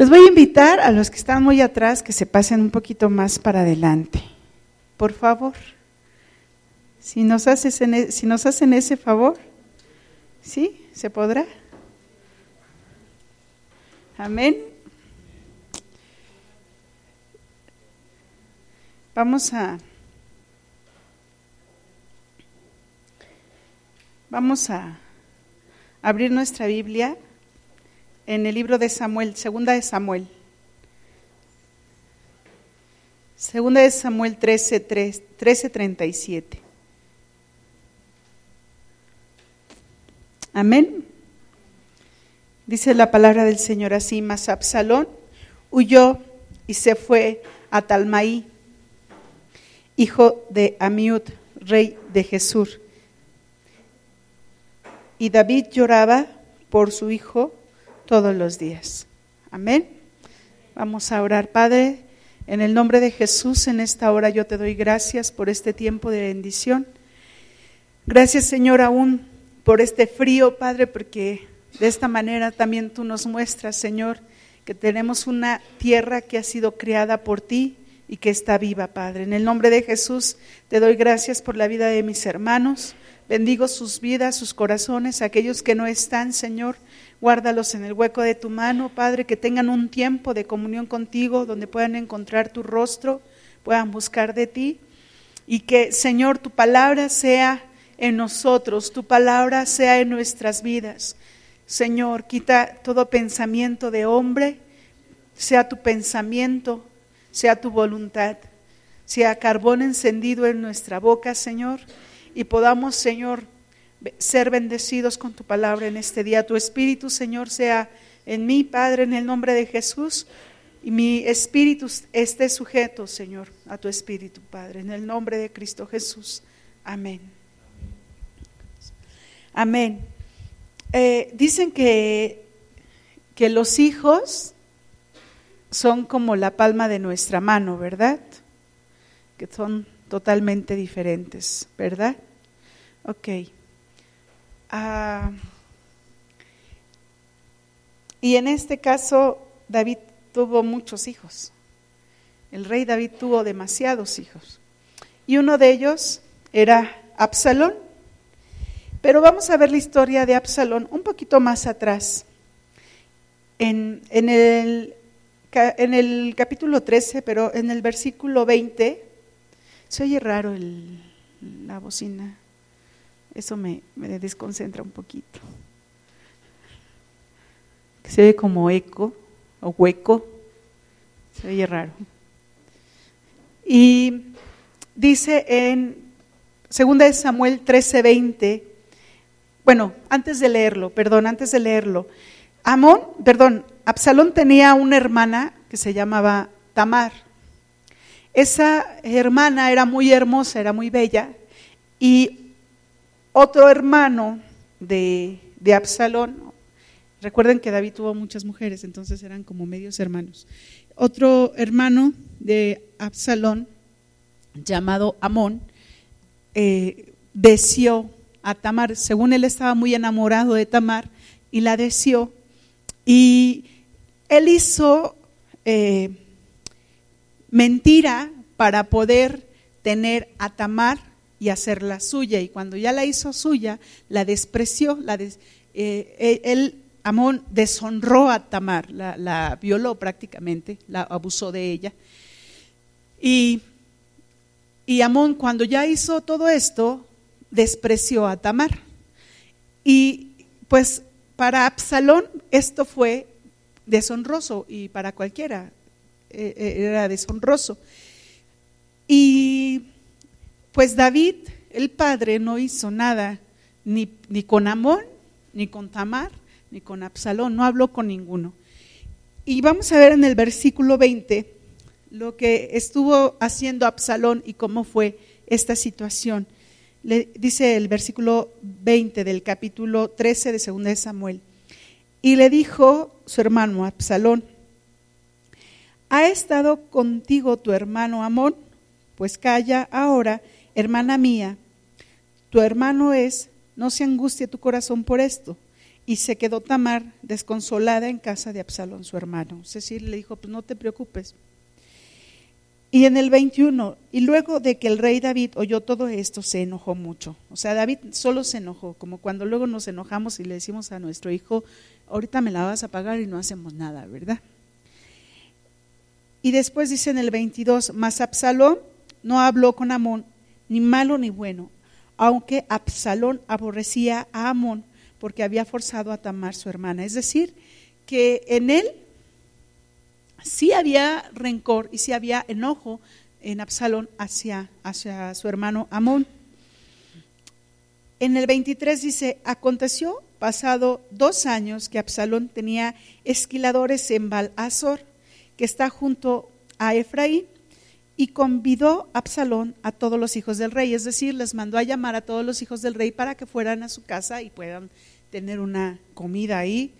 Les voy a invitar a los que están muy atrás que se pasen un poquito más para adelante. Por favor. Si nos, haces e, si nos hacen ese favor, ¿sí? ¿Se podrá? Amén. Vamos a Vamos a abrir nuestra Biblia en el libro de Samuel, segunda de Samuel. Segunda de Samuel 13, 13 37. Amén. Dice la palabra del Señor así, mas Absalón huyó y se fue a Talmaí, hijo de Amiud, rey de Jesús y David lloraba por su hijo todos los días. Amén. Vamos a orar, Padre, en el nombre de Jesús, en esta hora yo te doy gracias por este tiempo de bendición. Gracias, Señor, aún por este frío, Padre, porque de esta manera también tú nos muestras, Señor, que tenemos una tierra que ha sido creada por ti y que está viva, Padre. En el nombre de Jesús te doy gracias por la vida de mis hermanos. Bendigo sus vidas, sus corazones, aquellos que no están, Señor. Guárdalos en el hueco de tu mano, Padre, que tengan un tiempo de comunión contigo donde puedan encontrar tu rostro, puedan buscar de ti. Y que, Señor, tu palabra sea en nosotros, tu palabra sea en nuestras vidas. Señor, quita todo pensamiento de hombre, sea tu pensamiento, sea tu voluntad, sea carbón encendido en nuestra boca, Señor y podamos, Señor, ser bendecidos con tu palabra en este día. Tu espíritu, Señor, sea en mí, Padre, en el nombre de Jesús. Y mi espíritu esté sujeto, Señor, a tu espíritu, Padre, en el nombre de Cristo Jesús. Amén. Amén. Eh, dicen que, que los hijos son como la palma de nuestra mano, ¿verdad? Que son totalmente diferentes, ¿verdad? Ok. Ah, y en este caso, David tuvo muchos hijos. El rey David tuvo demasiados hijos. Y uno de ellos era Absalón. Pero vamos a ver la historia de Absalón un poquito más atrás. En, en, el, en el capítulo 13, pero en el versículo 20, se oye raro la bocina. Eso me, me, desconcentra un poquito. Se oye como eco o hueco. Se oye raro. Y dice en 2 Samuel 13:20, bueno, antes de leerlo, perdón, antes de leerlo, Amón, perdón, Absalón tenía una hermana que se llamaba Tamar. Esa hermana era muy hermosa, era muy bella, y otro hermano de, de Absalón, recuerden que David tuvo muchas mujeres, entonces eran como medios hermanos. Otro hermano de Absalón, llamado Amón, eh, deseó a Tamar, según él estaba muy enamorado de Tamar, y la deseó, y él hizo eh, mentira para poder tener a Tamar y hacerla suya. Y cuando ya la hizo suya, la despreció, la eh, eh, él, Amón, deshonró a Tamar, la, violó prácticamente, la abusó de ella. Y, y Amón, cuando ya hizo todo esto, despreció a Tamar. Y pues para Absalón esto fue deshonroso y para cualquiera eh, era deshonroso. Y pues David, el padre, no hizo nada ni, ni con Amón, ni con Tamar, ni con Absalón, no habló con ninguno. Y vamos a ver en el versículo 20 lo que estuvo haciendo Absalón y cómo fue esta situación. Le, dice el versículo 20 del capítulo 13 de 2 de Samuel. Y le dijo su hermano Absalón, ¿Ha estado contigo tu hermano Amón? Pues calla ahora, hermana mía. Tu hermano es, no se angustie tu corazón por esto. y se quedó Tamar desconsolada en casa de Absalón, su hermano. Es decir, le dijo, pues no te preocupes. Y en el 21, y luego de que el rey David oyó todo esto, se enojó mucho. O sea, David solo se enojó, como cuando luego nos enojamos y le decimos a nuestro hijo, ahorita me la vas a pagar y no hacemos nada, ¿verdad? Y después dice en el 22, mas Absalón no habló con Amón, ni malo ni bueno, aunque Absalón aborrecía a Amón porque había forzado a Tamar su hermana. Es decir, que en él sí había rencor y sí había enojo en Absalón hacia, hacia su hermano Amón. En el 23 dice, aconteció pasado dos años que Absalón tenía esquiladores en Baal-Azor, que está junto a Efraín, y convidó a Absalón a todos los hijos del rey, es decir, les mandó a llamar a todos los hijos del rey para que fueran a su casa y puedan tener una comida ahí.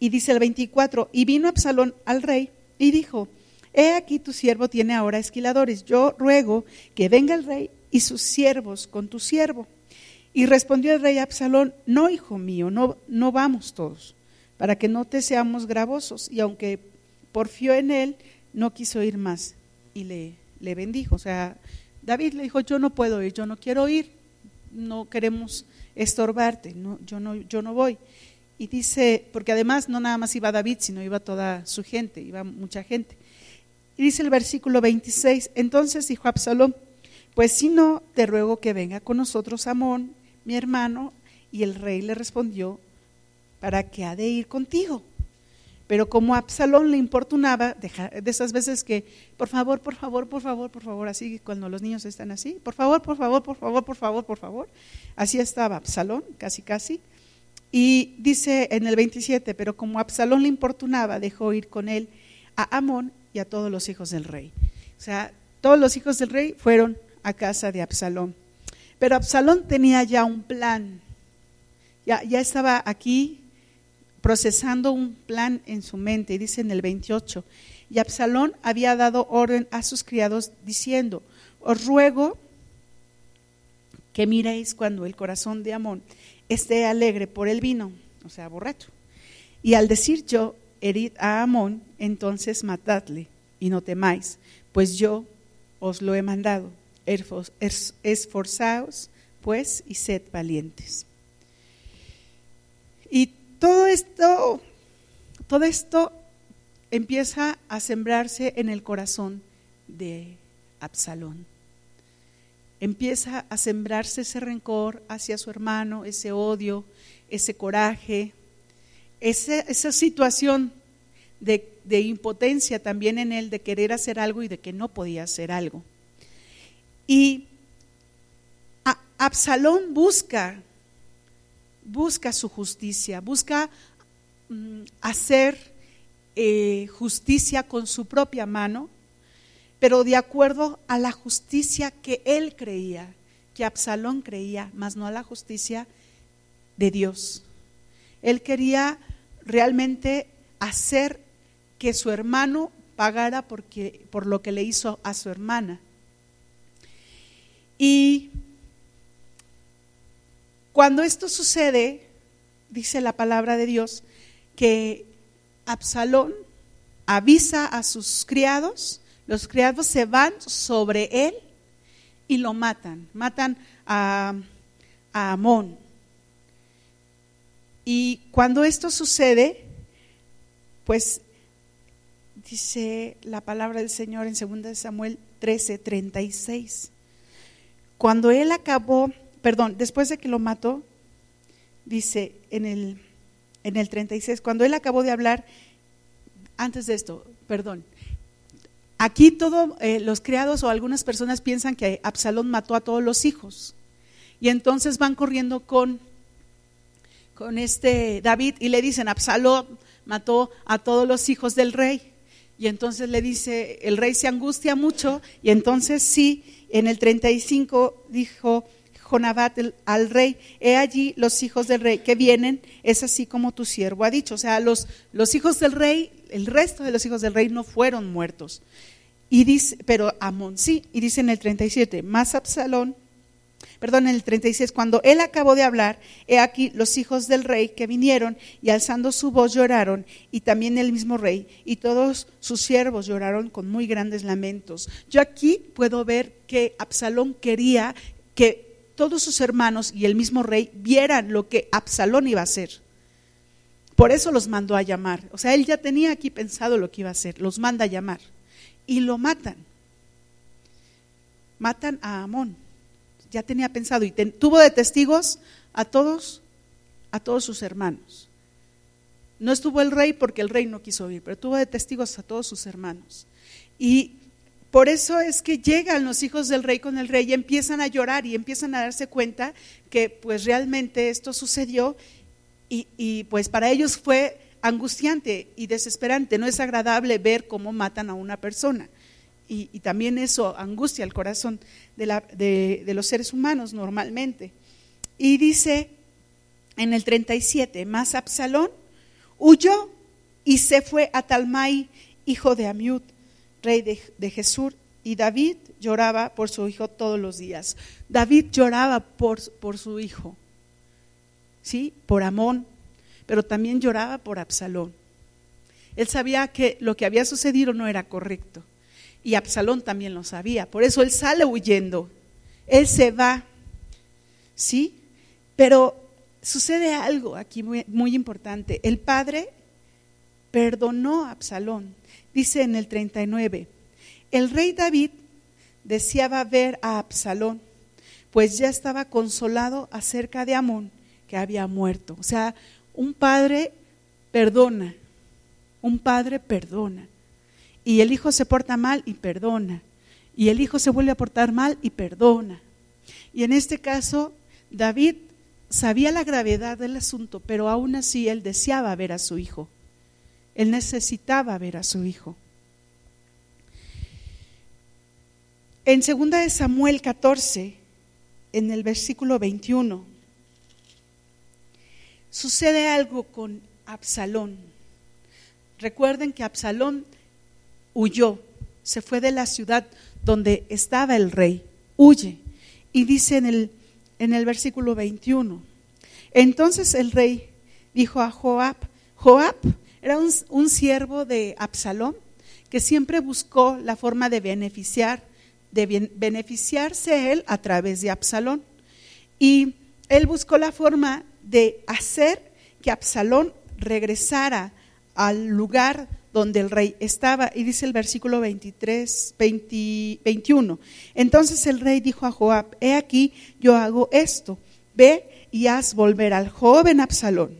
Y dice el 24, y vino Absalón al rey y dijo, he aquí tu siervo tiene ahora esquiladores, yo ruego que venga el rey y sus siervos con tu siervo. Y respondió el rey Absalón, no, hijo mío, no, no vamos todos, para que no te seamos gravosos. Y aunque porfió en él, no quiso ir más y le, le bendijo. O sea, David le dijo, yo no puedo ir, yo no quiero ir, no queremos estorbarte, no, yo, no, yo no voy. Y dice, porque además no nada más iba David, sino iba toda su gente, iba mucha gente. Y dice el versículo 26, entonces dijo Absalón, pues si no, te ruego que venga con nosotros Amón, mi hermano. Y el rey le respondió, ¿para qué ha de ir contigo? Pero como Absalón le importunaba, de esas veces que, por favor, por favor, por favor, por favor, así cuando los niños están así, por favor, por favor, por favor, por favor, por favor, así estaba Absalón, casi, casi. Y dice en el 27, pero como Absalón le importunaba, dejó ir con él a Amón y a todos los hijos del rey. O sea, todos los hijos del rey fueron a casa de Absalón. Pero Absalón tenía ya un plan. Ya, ya estaba aquí procesando un plan en su mente. Y dice en el 28, y Absalón había dado orden a sus criados diciendo, os ruego que miréis cuando el corazón de Amón esté alegre por el vino, o sea, borracho. Y al decir yo, herid a Amón, entonces matadle y no temáis, pues yo os lo he mandado. Esforzaos, pues, y sed valientes. Y todo esto, todo esto empieza a sembrarse en el corazón de Absalón empieza a sembrarse ese rencor hacia su hermano, ese odio, ese coraje, esa situación de, impotencia también en él, de querer hacer algo y de que no podía hacer algo. Y Absalón busca, busca su justicia, busca mm, hacer eh, justicia con su propia mano pero de acuerdo a la justicia que él creía, que Absalón creía, más no a la justicia de Dios. Él quería realmente hacer que su hermano pagara por lo que le hizo a su hermana. Y cuando esto sucede, dice la palabra de Dios, que Absalón avisa a sus criados los criados se van sobre él y lo matan. Matan a, Amón. Y cuando esto sucede, pues dice la palabra del Señor en 2 Samuel 13, 36. Cuando él acabó, perdón, después de que lo mató, dice en el, en el 36, cuando él acabó de hablar, antes de esto, perdón, Aquí todos eh, los criados o algunas personas piensan que Absalón mató a todos los hijos. Y entonces van corriendo con, con este David y le dicen, Absalón mató a todos los hijos del rey. Y entonces le dice, el rey se angustia mucho y entonces sí, en el 35 dijo Jonabat al rey, he allí los hijos del rey que vienen, es así como tu siervo ha dicho. O sea, los, los hijos del rey el resto de los hijos del rey no fueron muertos. Y dice, pero Amón sí, y dice en el 37, más Absalón perdón, en el 36, cuando él acabó de hablar, he aquí los hijos del rey que vinieron y alzando su voz lloraron, y también el mismo rey, y todos sus siervos lloraron con muy grandes lamentos. Yo aquí puedo ver que Absalón quería que todos sus hermanos y el mismo rey vieran lo que Absalón iba a hacer. Por eso los mandó a llamar. O sea, él ya tenía aquí pensado lo que iba a hacer. Los manda a llamar. Y lo matan. Matan a Amón ya tenía pensado y tuvo de testigos a todos, a todos sus hermanos. No estuvo el rey porque el rey no quiso oír, pero tuvo de testigos a todos sus hermanos. Y por eso es que llegan los hijos del rey con el rey y empiezan a llorar y empiezan a darse cuenta que pues realmente esto sucedió y, pues para ellos fue angustiante y desesperante. No es agradable ver cómo matan a una persona y, también eso angustia el corazón de, de, los seres humanos normalmente. Y dice en el 37, más Absalón huyó y se fue a Talmai, hijo de Amiud, rey de, de Jesús, y David lloraba por su hijo todos los días. David lloraba por, por su hijo, ¿sí? Por Amón, pero también lloraba por Absalón. Él sabía que lo que había sucedido no era correcto. Y Absalón también lo sabía. Por eso él sale huyendo. Él se va. ¿Sí? Pero sucede algo aquí muy, muy importante. El padre perdonó a Absalón. Dice en el 39, el rey David deseaba ver a Absalón, pues ya estaba consolado acerca de Amón, que había muerto. O sea, un padre perdona, un padre perdona. Y el hijo se porta mal y perdona. Y el hijo se vuelve a portar mal y perdona. Y en este caso, David sabía la gravedad del asunto, pero aún así él deseaba ver a su hijo. Él necesitaba ver a su hijo. En 2 de Samuel 14, en el versículo 21, sucede algo con Absalón. Recuerden que Absalón huyó, se fue de la ciudad donde estaba el rey, huye. Y dice en el, en el versículo 21, entonces el rey dijo a Joab, Joab era un, siervo de Absalón que siempre buscó la forma de beneficiar, de beneficiarse él a través de Absalón. Y él buscó la forma de hacer que Absalón regresara al lugar donde el rey estaba. Y dice el versículo 23, 21. Entonces el rey dijo a Joab, he aquí, yo hago esto, ve y haz volver al joven Absalón.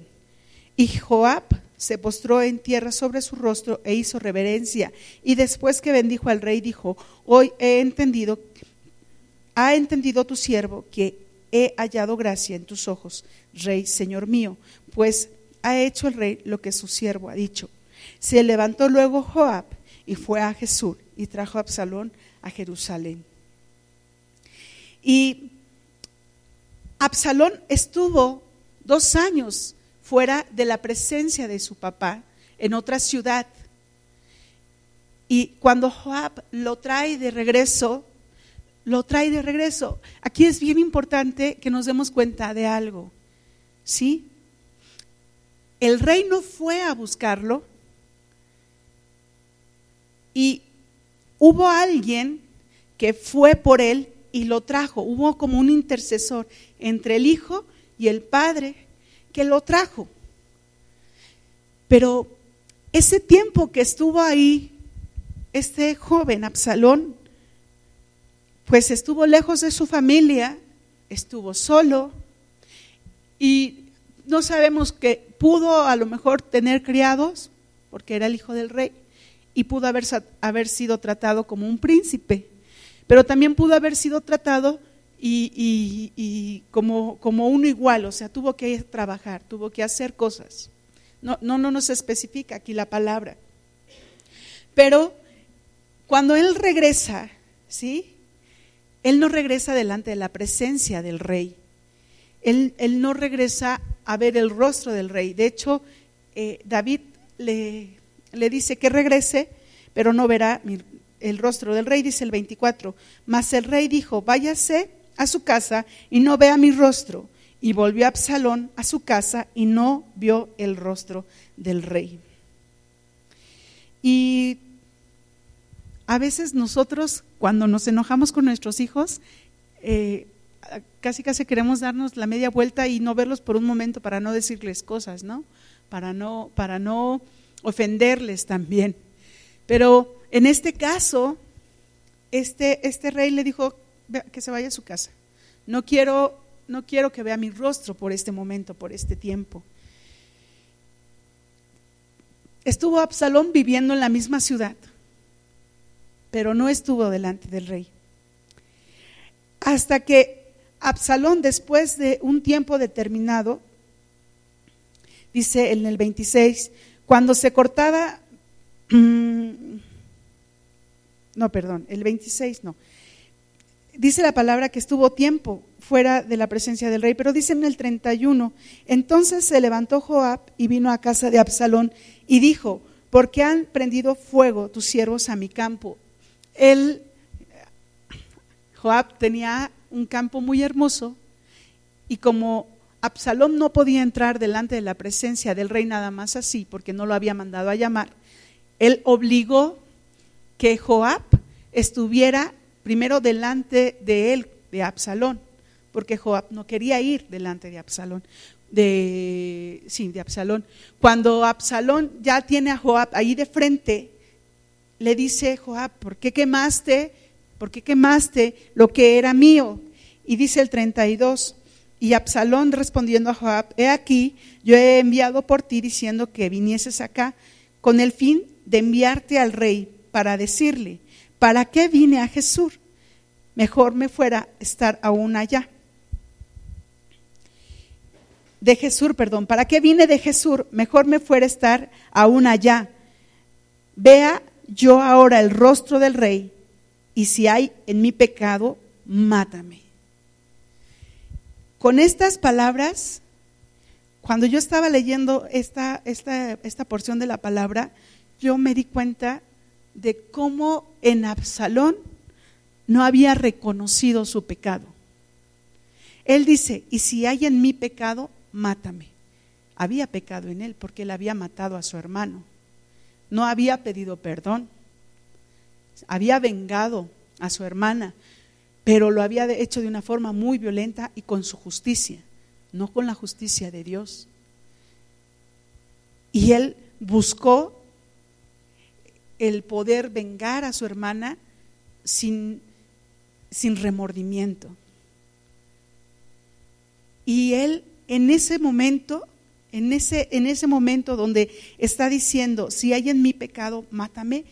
Y Joab se postró en tierra sobre su rostro e hizo reverencia. Y después que bendijo al rey, dijo, hoy he entendido, ha entendido tu siervo que he hallado gracia en tus ojos, rey, señor mío, pues ha hecho el rey lo que su siervo ha dicho. Se levantó luego Joab y fue a Jesús y trajo a Absalón a Jerusalén. Y Absalón estuvo dos años fuera de la presencia de su papá en otra ciudad. Y cuando Joab lo trae de regreso, lo trae de regreso. Aquí es bien importante que nos demos cuenta de algo. ¿Sí? El rey no fue a buscarlo, y hubo alguien que fue por él y lo trajo. Hubo como un intercesor entre el hijo y el padre que lo trajo. Pero ese tiempo que estuvo ahí, este joven Absalón, pues estuvo lejos de su familia, estuvo solo y no sabemos que pudo a lo mejor tener criados, porque era el hijo del rey, y pudo haber, haber sido tratado como un príncipe, pero también pudo haber sido tratado y, como, como, uno igual, o sea, tuvo que trabajar, tuvo que hacer cosas. No, no, no nos especifica aquí la palabra. Pero cuando él regresa, ¿sí? Él no regresa delante de la presencia del rey. Él, él no regresa a ver el rostro del rey. De hecho, eh, David le, le dice que regrese, pero no verá el rostro del rey, dice el 24. Mas el rey dijo, váyase a su casa y no vea mi rostro. Y volvió Absalón a su casa y no vio el rostro del rey. Y a veces nosotros, cuando nos enojamos con nuestros hijos, eh, casi casi queremos darnos la media vuelta y no verlos por un momento para no decirles cosas, ¿no? Para no, para no ofenderles también. Pero en este caso, este, este rey le dijo que se vaya a su casa. No quiero, no quiero que vea mi rostro por este momento, por este tiempo. Estuvo Absalón viviendo en la misma ciudad, pero no estuvo delante del rey. Hasta que Absalón, después de un tiempo determinado, dice en el 26, cuando se cortaba, no, perdón, el 26 no, dice la palabra que estuvo tiempo fuera de la presencia del rey, pero dice en el 31, entonces se levantó Joab y vino a casa de Absalón y dijo, ¿por qué han prendido fuego tus siervos a mi campo? Él, Joab tenía un campo muy hermoso y como Absalón no podía entrar delante de la presencia del rey nada más así, porque no lo había mandado a llamar, él obligó que Joab estuviera primero delante de él, de Absalón, porque Joab no quería ir delante de Absalón, de, sí, de Absalón. Cuando Absalón ya tiene a Joab ahí de frente, le dice Joab, ¿por qué quemaste? ¿Por qué quemaste lo que era mío? Y dice el 32, y Absalón respondiendo a Joab, he aquí, yo he enviado por ti diciendo que vinieses acá con el fin de enviarte al rey para decirle, ¿para qué vine a Jesús? Mejor me fuera estar aún allá. De Jesús, perdón, ¿para qué vine de Jesús? Mejor me fuera estar aún allá. Vea yo ahora el rostro del rey y si hay en mi pecado, mátame. Con estas palabras, cuando yo estaba leyendo esta, esta, esta porción de la palabra, yo me di cuenta de cómo en Absalón no había reconocido su pecado. Él dice, y si hay en mí pecado, mátame. Había pecado en él porque él había matado a su hermano. No había pedido perdón. Había vengado a su hermana, pero lo había hecho de una forma muy violenta y con su justicia, no con la justicia de Dios. Y él buscó el poder vengar a su hermana sin, sin remordimiento. Y él en ese momento, en ese, en ese momento donde está diciendo, si hay en mi pecado, mátame,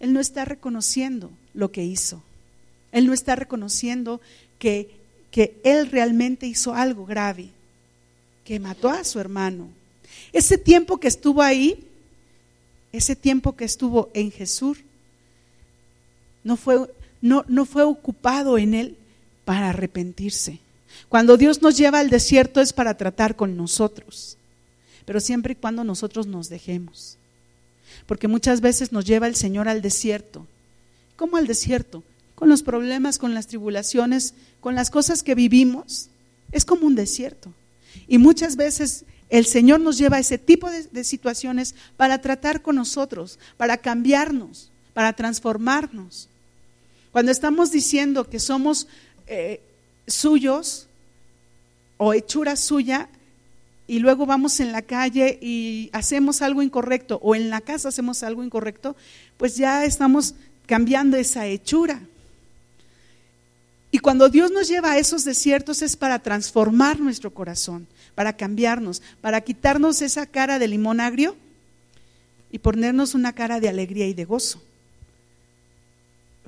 él no está reconociendo lo que hizo. Él no está reconociendo que, que él realmente hizo algo grave, que mató a su hermano. Ese tiempo que estuvo ahí, ese tiempo que estuvo en Jesús, no fue, no, no fue ocupado en él para arrepentirse. Cuando Dios nos lleva al desierto es para tratar con nosotros, pero siempre y cuando nosotros nos dejemos. Porque muchas veces nos lleva el Señor al desierto. ¿Cómo al desierto? Con los problemas, con las tribulaciones, con las cosas que vivimos. Es como un desierto. Y muchas veces el Señor nos lleva a ese tipo de, situaciones para tratar con nosotros, para cambiarnos, para transformarnos. Cuando estamos diciendo que somos eh, suyos o hechura suya, y luego vamos en la calle y hacemos algo incorrecto o en la casa hacemos algo incorrecto, pues ya estamos cambiando esa hechura. Y cuando Dios nos lleva a esos desiertos es para transformar nuestro corazón, para cambiarnos, para quitarnos esa cara de limón agrio y ponernos una cara de alegría y de gozo.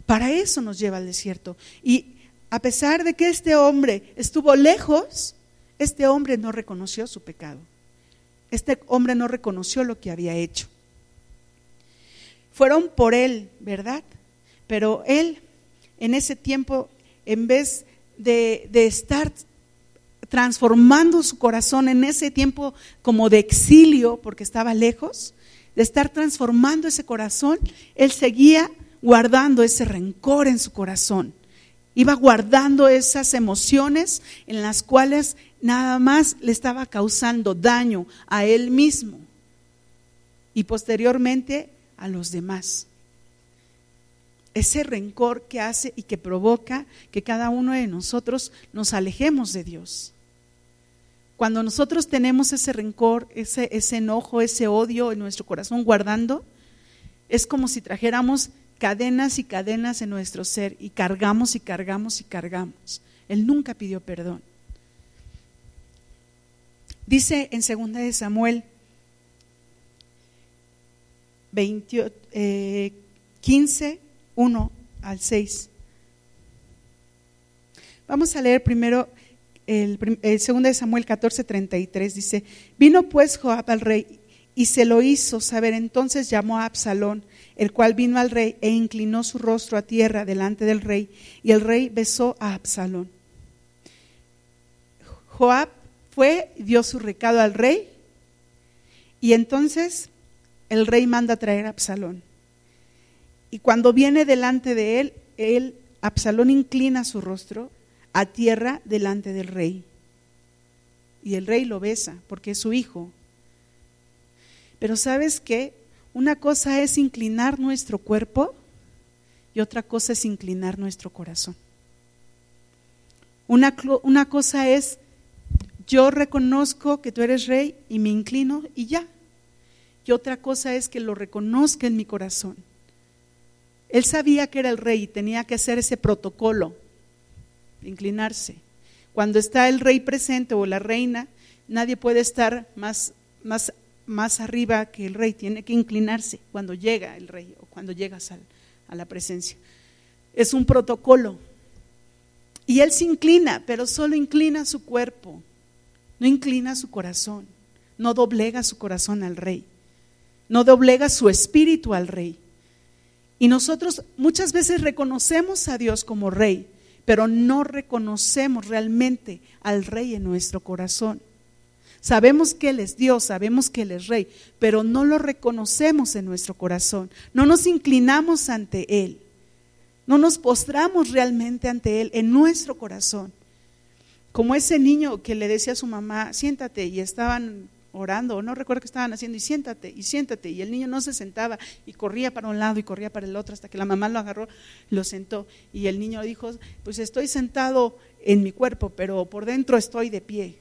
Para eso nos lleva al desierto. Y a pesar de que este hombre estuvo lejos, este hombre no reconoció su pecado. Este hombre no reconoció lo que había hecho. Fueron por él, ¿verdad? Pero él en ese tiempo, en vez de, de estar transformando su corazón en ese tiempo como de exilio, porque estaba lejos, de estar transformando ese corazón, él seguía guardando ese rencor en su corazón. Iba guardando esas emociones en las cuales nada más le estaba causando daño a él mismo y posteriormente a los demás. Ese rencor que hace y que provoca que cada uno de nosotros nos alejemos de Dios. Cuando nosotros tenemos ese rencor, ese, enojo, ese odio en nuestro corazón guardando, es como si trajéramos cadenas y cadenas en nuestro ser y cargamos y cargamos y cargamos. Él nunca pidió perdón. Dice en 2 de Samuel 15, 1 eh, al 6. Vamos a leer primero el, 2 de Samuel 14, 33. Dice, vino pues Joab al rey y se lo hizo saber. Entonces llamó a Absalón el cual vino al rey e inclinó su rostro a tierra delante del rey, y el rey besó a Absalón. Joab fue, dio su recado al rey, y entonces el rey manda a traer a Absalón. Y cuando viene delante de él, él, Absalón inclina su rostro a tierra delante del rey. Y el rey lo besa porque es su hijo. Pero sabes qué? Una cosa es inclinar nuestro cuerpo y otra cosa es inclinar nuestro corazón. Una, una, cosa es, yo reconozco que tú eres rey y me inclino y ya. Y otra cosa es que lo reconozca en mi corazón. Él sabía que era el rey y tenía que hacer ese protocolo, inclinarse. Cuando está el rey presente o la reina, nadie puede estar más, más más arriba que el rey, tiene que inclinarse cuando llega el rey o cuando llegas a la presencia. Es un protocolo. Y él se inclina, pero solo inclina su cuerpo, no inclina su corazón, no doblega su corazón al rey, no doblega su espíritu al rey. Y nosotros muchas veces reconocemos a Dios como rey, pero no reconocemos realmente al rey en nuestro corazón. Sabemos que Él es Dios, sabemos que Él es Rey, pero no lo reconocemos en nuestro corazón, no nos inclinamos ante Él, no nos postramos realmente ante Él en nuestro corazón. Como ese niño que le decía a su mamá, siéntate, y estaban orando, no recuerdo qué estaban haciendo, y siéntate, y siéntate, y el niño no se sentaba, y corría para un lado y corría para el otro, hasta que la mamá lo agarró, lo sentó, y el niño dijo, pues estoy sentado en mi cuerpo, pero por dentro estoy de pie.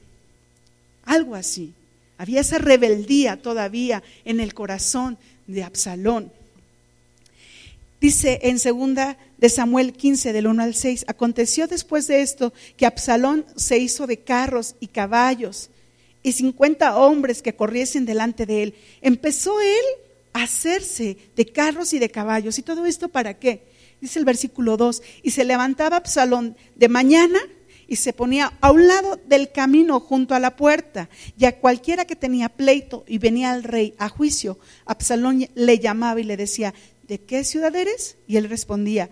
Algo así. Había esa rebeldía todavía en el corazón de Absalón. Dice en segunda de Samuel 15 del 1 al 6, aconteció después de esto que Absalón se hizo de carros y caballos y 50 hombres que corriesen delante de él. Empezó él a hacerse de carros y de caballos. ¿Y todo esto para qué? Dice el versículo 2, y se levantaba Absalón de mañana y se ponía a un lado del camino junto a la puerta. Y a cualquiera que tenía pleito y venía al rey a juicio, Absalón le llamaba y le decía, ¿de qué ciudad eres? Y él respondía,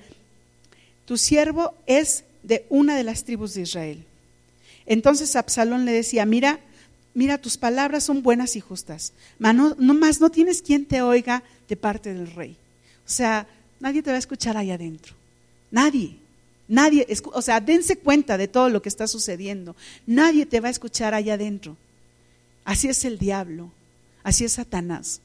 tu siervo es de una de las tribus de Israel. Entonces Absalón le decía, mira, mira, tus palabras son buenas y justas, no, no más no tienes quien te oiga de parte del rey. O sea, nadie te va a escuchar ahí adentro, nadie. Nadie, o sea, dense cuenta de todo lo que está sucediendo. Nadie te va a escuchar allá adentro. Así es el diablo, así es Satanás.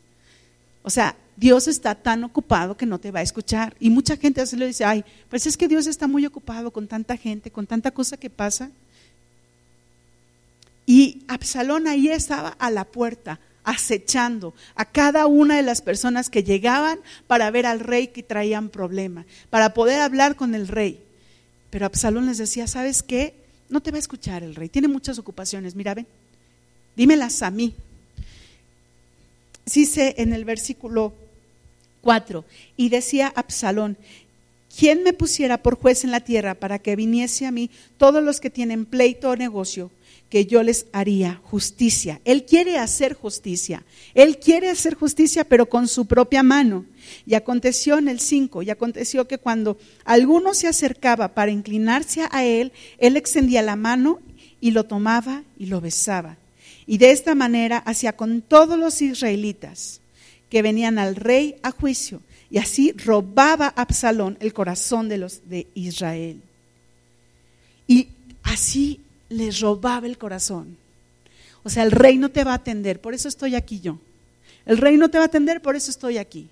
O sea, Dios está tan ocupado que no te va a escuchar. Y mucha gente así le dice, ay, pues es que Dios está muy ocupado con tanta gente, con tanta cosa que pasa. Y Absalón ahí estaba a la puerta, acechando a cada una de las personas que llegaban para ver al rey que traían problema, para poder hablar con el rey. Pero Absalón les decía, ¿sabes qué? No te va a escuchar el rey, tiene muchas ocupaciones, mira, ven, dímelas a mí. Dice en el versículo 4, y decía Absalón, ¿quién me pusiera por juez en la tierra para que viniese a mí todos los que tienen pleito o negocio? Que yo les haría justicia. Él quiere hacer justicia. Él quiere hacer justicia, pero con su propia mano. Y aconteció en el 5, y aconteció que cuando alguno se acercaba para inclinarse a él, él extendía la mano y lo tomaba y lo besaba. Y de esta manera hacía con todos los israelitas que venían al rey a juicio. Y así robaba Absalón el corazón de los de Israel. Y así les robaba el corazón. O sea, el rey no te va a atender, por eso estoy aquí yo. El rey no te va a atender, por eso estoy aquí.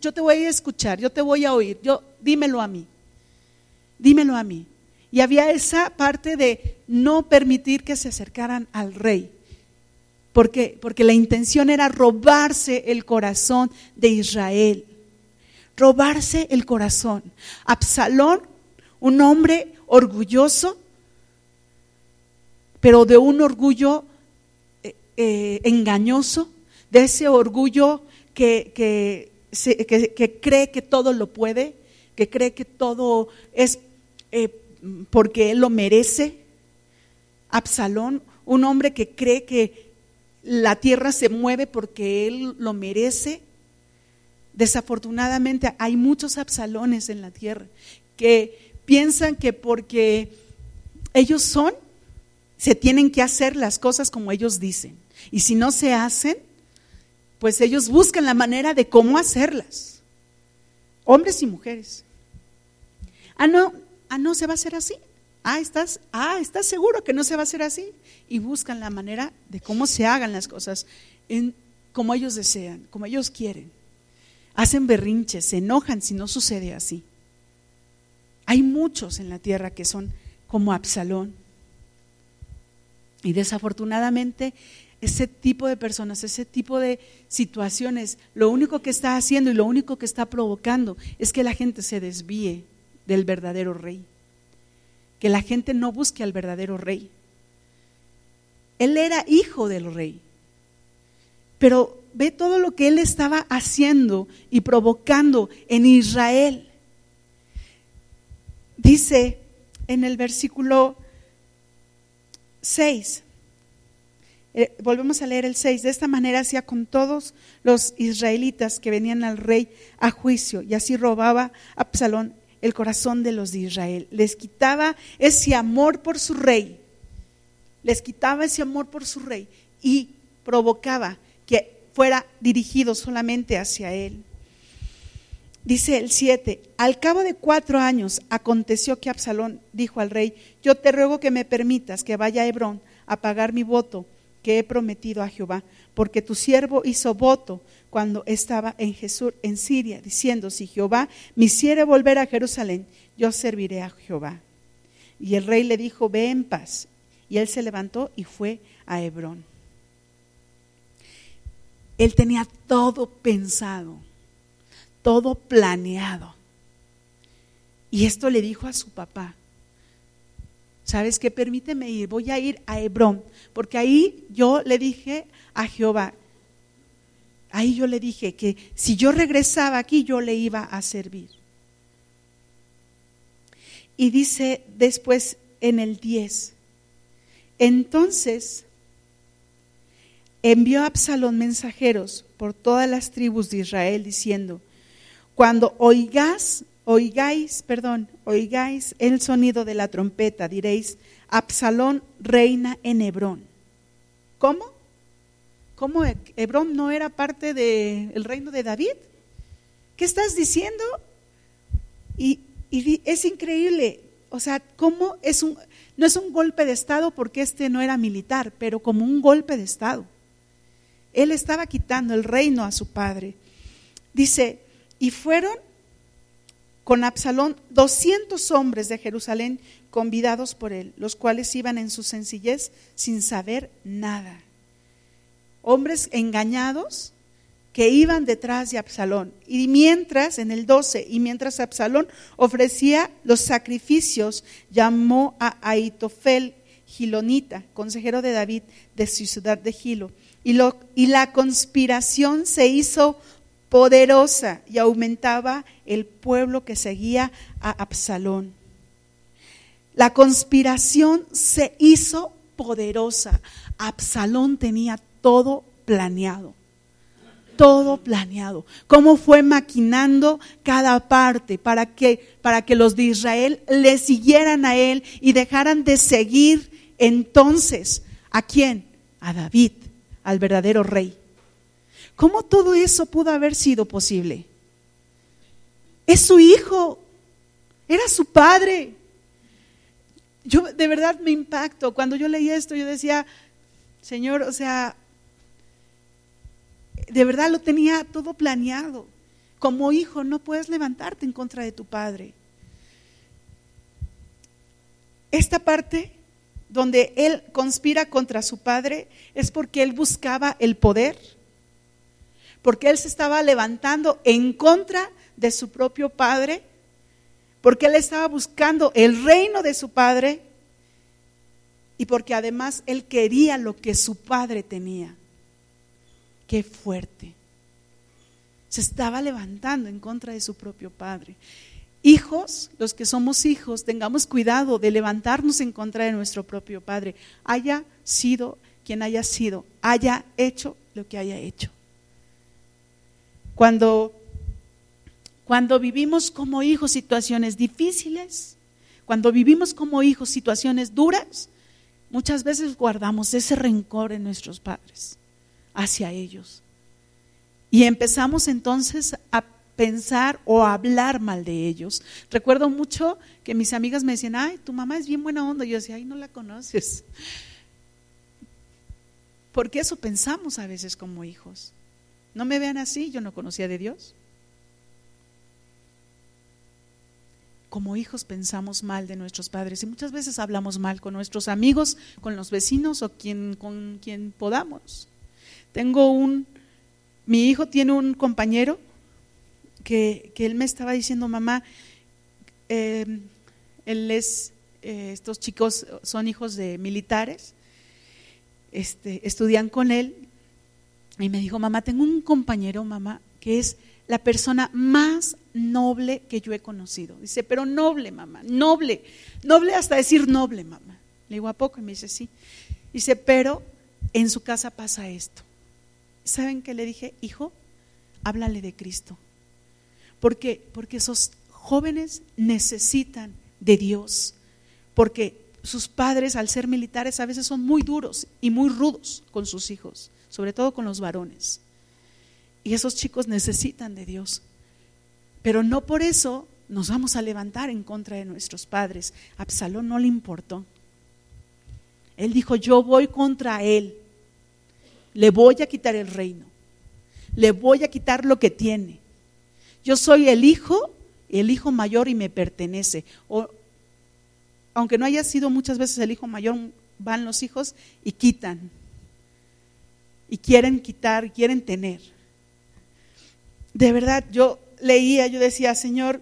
yo te voy a escuchar, yo te voy a oír, yo dímelo a mí. Dímelo a mí. Y había esa parte de no permitir que se acercaran al rey. Porque la intención era robarse el corazón de Israel. Robarse el corazón. Absalón, un hombre orgulloso, pero de un orgullo eh, eh, engañoso, de ese orgullo que, que, cree que todo lo puede, que cree que todo es eh, porque él lo merece. Absalón, un hombre que cree que la tierra se mueve porque él lo merece. Desafortunadamente hay muchos Absalones en la tierra que piensan que porque ellos son, se tienen que hacer las cosas como ellos dicen. Y si no se hacen, pues ellos buscan la manera de cómo hacerlas. Hombres y mujeres. Ah, no, ah, no se va a hacer así. Ah, estás, ah, estás seguro que no se va a hacer así. Y buscan la manera de cómo se hagan las cosas en, como ellos desean, como ellos quieren. Hacen berrinches, se enojan si no sucede así. Hay muchos en la tierra que son como Absalón. Y desafortunadamente ese tipo de personas, ese tipo de situaciones, lo único que está haciendo y lo único que está provocando es que la gente se desvíe del verdadero rey. Que la gente no busque al verdadero rey. Él era hijo del rey. Pero ve todo lo que él estaba haciendo y provocando en Israel. Dice en el versículo 6, eh, volvemos a leer el 6, de esta manera hacía con todos los israelitas que venían al rey a juicio y así robaba a Absalón el corazón de los de Israel. Les quitaba ese amor por su rey. Les quitaba ese amor por su rey y provocaba que fuera dirigido solamente hacia él. Dice el 7, al cabo de cuatro años aconteció que Absalón dijo al rey, yo te ruego que me permitas que vaya a Hebrón a pagar mi voto que he prometido a Jehová, porque tu siervo hizo voto cuando estaba en Jesús, en Siria, diciendo, si Jehová me hiciere volver a Jerusalén, yo serviré a Jehová. Y el rey le dijo, ve en paz. Y él se levantó y fue a Hebrón. Él tenía todo pensado, todo planeado. Y esto le dijo a su papá, ¿sabes qué? Permíteme ir, voy a ir a Hebrón, porque ahí yo le dije a Jehová, Ahí yo le dije que si yo regresaba aquí, yo le iba a servir. Y dice después en el 10, entonces envió a Absalón mensajeros por todas las tribus de Israel diciendo, cuando oigáis, oigáis, perdón, oigáis el sonido de la trompeta, diréis, Absalón reina en Hebrón. ¿Cómo? ¿Cómo Hebrón no era parte del reino de David? ¿Qué estás diciendo? Y, es increíble, o sea, cómo es un, no es un golpe de Estado porque este no era militar, pero como un golpe de Estado. Él estaba quitando el reino a su padre. Dice, y fueron con Absalón 200 hombres de Jerusalén convidados por él, los cuales iban en su sencillez sin saber nada hombres engañados que iban detrás de Absalón. Y mientras, en el 12, y mientras Absalón ofrecía los sacrificios, llamó a Aitofel Gilonita, consejero de David de su ciudad de Gilo. Y, lo, y la conspiración se hizo poderosa y aumentaba el pueblo que seguía a Absalón. La conspiración se hizo poderosa. Absalón tenía todo planeado. Todo planeado. Cómo fue maquinando cada parte para que, para que los de Israel le siguieran a él y dejaran de seguir entonces a quién? A David, al verdadero rey. ¿Cómo todo eso pudo haber sido posible? Es su hijo, era su padre. yo de verdad me impacto. Cuando yo leí esto, yo decía, Señor, o sea, de verdad lo tenía todo planeado. Como hijo no puedes levantarte en contra de tu padre. Esta parte donde él conspira contra su padre es porque él buscaba el poder, porque él se estaba levantando en contra de su propio padre, porque él estaba buscando el reino de su padre y porque además él quería lo que su padre tenía. Qué fuerte. Se estaba levantando en contra de su propio padre. Hijos, los que somos hijos, tengamos cuidado de levantarnos en contra de nuestro propio padre, haya sido quien haya sido, haya hecho lo que haya hecho. Cuando, cuando vivimos como hijos situaciones difíciles, cuando vivimos como hijos situaciones duras, muchas veces guardamos ese rencor en nuestros padres hacia ellos. Y empezamos entonces a pensar o a hablar mal de ellos. Recuerdo mucho que mis amigas me decían, ay, tu mamá es bien buena onda. Yo decía, ay, no la conoces. Porque eso pensamos a veces como hijos. No me vean así, yo no conocía de Dios. Como hijos pensamos mal de nuestros padres y muchas veces hablamos mal con nuestros amigos, con los vecinos o quien, con quien podamos. Tengo un, mi hijo tiene un compañero que, él me estaba diciendo, mamá, em, él es, eh, estos chicos son hijos de militares, este, estudian con él, y me dijo, mamá, tengo un compañero, mamá, que es la persona más noble que yo he conocido. Dice, pero noble, mamá, noble, noble hasta decir noble, mamá. Le digo, ¿a poco? Y me dice, sí. Dice, pero en su casa pasa esto. ¿Saben qué le dije? Hijo, háblale de Cristo. Porque, porque esos jóvenes necesitan de Dios. Porque sus padres, al ser militares, a veces son muy duros y muy rudos con sus hijos, sobre todo con los varones. Y esos chicos necesitan de Dios. Pero no por eso nos vamos a levantar en contra de nuestros padres. A Absalón no le importó. Él dijo, yo voy contra él. Le voy a quitar el reino. Le voy a quitar lo que tiene. Yo soy el hijo, el hijo mayor y me pertenece. O, aunque no haya sido muchas veces el hijo mayor, van los hijos y quitan. Y quieren quitar, quieren tener. De verdad, yo leía, yo decía, Señor,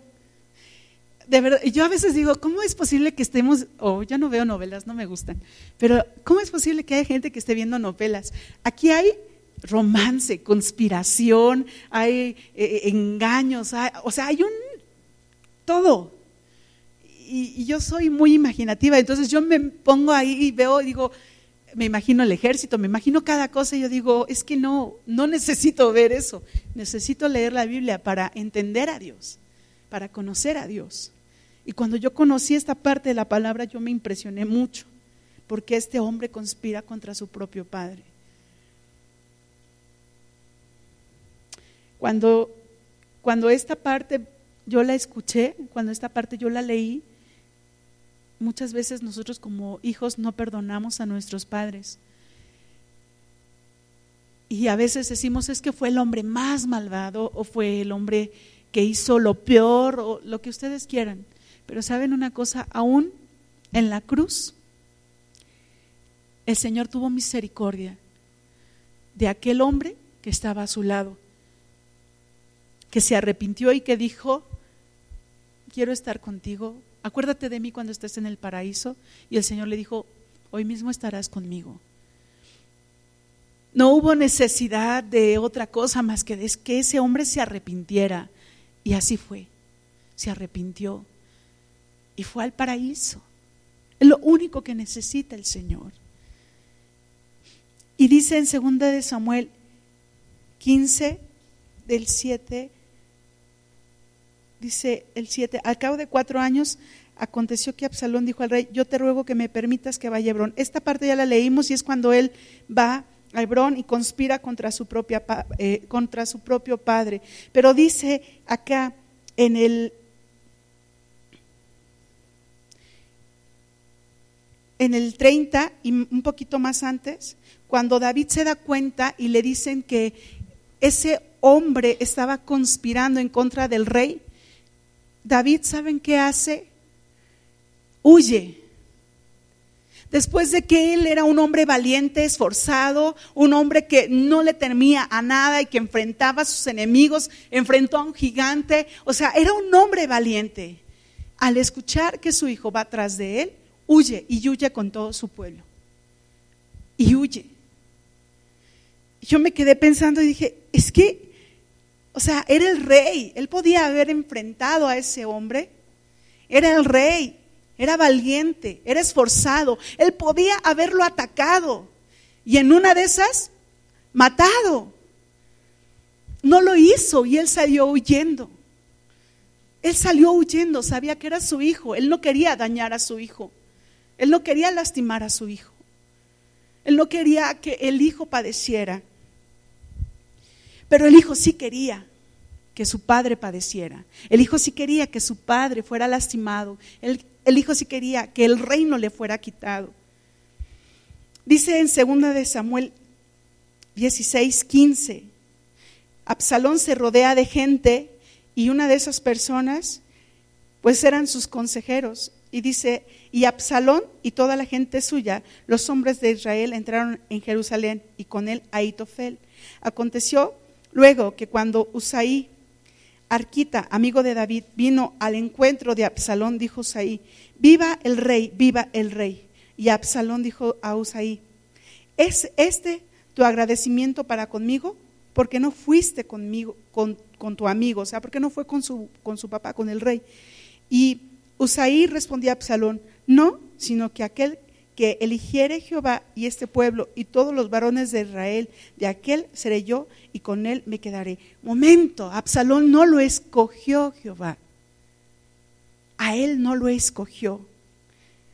de verdad, yo a veces digo, ¿cómo es posible que estemos, oh, ya no veo novelas, no me gustan, pero ¿cómo es posible que haya gente que esté viendo novelas? Aquí hay romance, conspiración, hay eh, engaños, o sea, hay un todo. Y, y, yo soy muy imaginativa, entonces yo me pongo ahí y veo, digo, me imagino el ejército, me imagino cada cosa y yo digo, es que no, no necesito ver eso, necesito leer la Biblia para entender a Dios, para conocer a Dios. Y cuando yo conocí esta parte de la palabra, yo me impresioné mucho, porque este hombre conspira contra su propio padre. Cuando, cuando esta parte yo la escuché, cuando esta parte yo la leí, muchas veces nosotros como hijos no perdonamos a nuestros padres. Y a veces decimos es que fue el hombre más malvado o fue el hombre que hizo lo peor o lo que ustedes quieran. Pero saben una cosa, aún en la cruz, el Señor tuvo misericordia de aquel hombre que estaba a su lado que se arrepintió y que dijo, quiero estar contigo, acuérdate de mí cuando estés en el paraíso. Y el Señor le dijo, hoy mismo estarás conmigo. No hubo necesidad de otra cosa más que de que ese hombre se arrepintiera. Y así fue, se arrepintió y fue al paraíso. Es lo único que necesita el Señor. Y dice en 2 de Samuel 15, del 7 dice el 7, al cabo de cuatro años aconteció que Absalón dijo al rey, yo te ruego que me permitas que vaya a Hebrón. Esta parte ya la leímos y es cuando él va a Hebrón y conspira contra su, eh, contra su propio padre. Pero dice acá en el... en el 30 y un poquito más antes, cuando David se da cuenta y le dicen que ese hombre estaba conspirando en contra del rey, David, ¿saben qué hace? Huye. Después de que él era un hombre valiente, esforzado, un hombre que no le temía a nada y que enfrentaba a sus enemigos, enfrentó a un gigante, o sea, era un hombre valiente. Al escuchar que su hijo va atrás de él, huye y huye con todo su pueblo. Y huye. Yo me quedé pensando y dije, es que, o sea, era el rey, él podía haber enfrentado a ese hombre, era el rey, era valiente, era esforzado, él podía haberlo atacado y en una de esas, matado. No lo hizo y él salió huyendo. Él salió huyendo, sabía que era su hijo, él no quería dañar a su hijo. Él no quería lastimar a su hijo. Él no quería que el hijo padeciera. Pero el hijo sí quería que su padre padeciera. El hijo sí quería que su padre fuera lastimado. El, el hijo sí quería que el reino le fuera quitado. Dice en 2 de Samuel 16, 15, Absalón se rodea de gente y una de esas personas pues eran sus consejeros. Y dice, y Absalón y toda la gente suya, los hombres de Israel, entraron en Jerusalén y con él Aitofel. Aconteció luego que cuando Usaí, Arquita, amigo de David, vino al encuentro de Absalón, dijo Usaí, viva el rey, viva el rey. Y Absalón dijo a Usaí, ¿es este tu agradecimiento para conmigo? Porque no fuiste conmigo, con, tu amigo, o sea, porque no fue con su, con su papá, con el rey. Y Usaí respondía a Absalón, no, sino que aquel que eligiere Jehová y este pueblo y todos los varones de Israel, de aquel seré yo y con él me quedaré. Momento, Absalón no lo escogió Jehová. A él no lo escogió.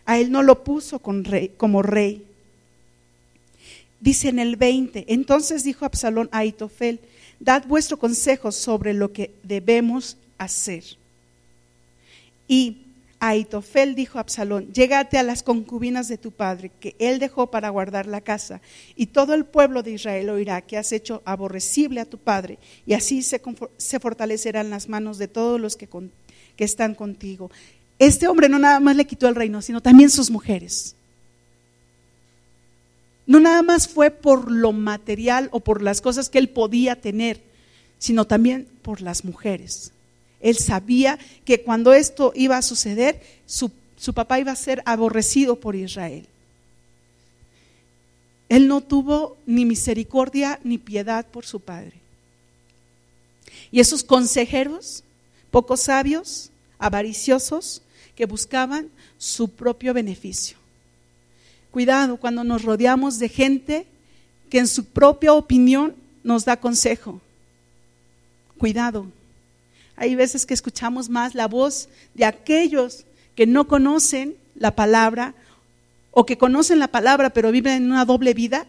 A él no lo puso como rey. Dice en el 20, entonces dijo Absalón a Itofel, dad vuestro consejo sobre lo que debemos hacer. Y Aitofel dijo a Absalón, llégate a las concubinas de tu padre, que él dejó para guardar la casa, y todo el pueblo de Israel oirá que has hecho aborrecible a tu padre, y así se, fortalecerán las manos de todos los que, que están contigo. Este hombre no nada más le quitó el reino, sino también sus mujeres. No nada más fue por lo material o por las cosas que él podía tener, sino también por las mujeres. Él sabía que cuando esto iba a suceder, su, papá iba a ser aborrecido por Israel. Él no tuvo ni misericordia ni piedad por su padre. Y esos consejeros, poco sabios, avariciosos, que buscaban su propio beneficio. Cuidado cuando nos rodeamos de gente que en su propia opinión nos da consejo. Cuidado. Hay veces que escuchamos más la voz de aquellos que no conocen la palabra o que conocen la palabra pero viven en una doble vida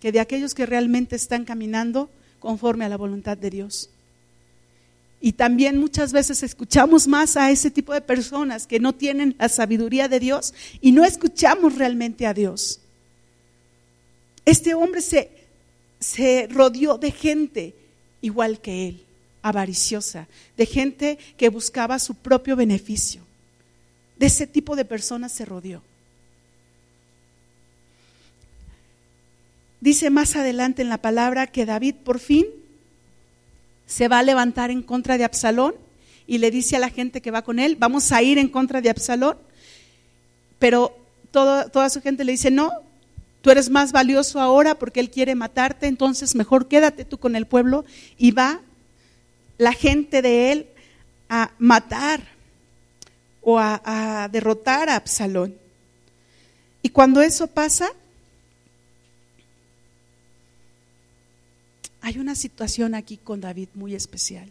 que de aquellos que realmente están caminando conforme a la voluntad de Dios. Y también muchas veces escuchamos más a ese tipo de personas que no tienen la sabiduría de Dios y no escuchamos realmente a Dios. Este hombre se, se rodeó de gente igual que él avariciosa, de gente que buscaba su propio beneficio. De ese tipo de personas se rodeó. Dice más adelante en la palabra que David por fin se va a levantar en contra de Absalón y le dice a la gente que va con él, vamos a ir en contra de Absalón, pero toda su gente le dice, no, tú eres más valioso ahora porque él quiere matarte, entonces mejor quédate tú con el pueblo y va la gente de él a matar o a, derrotar a Absalón. Y cuando eso pasa, hay una situación aquí con David muy especial.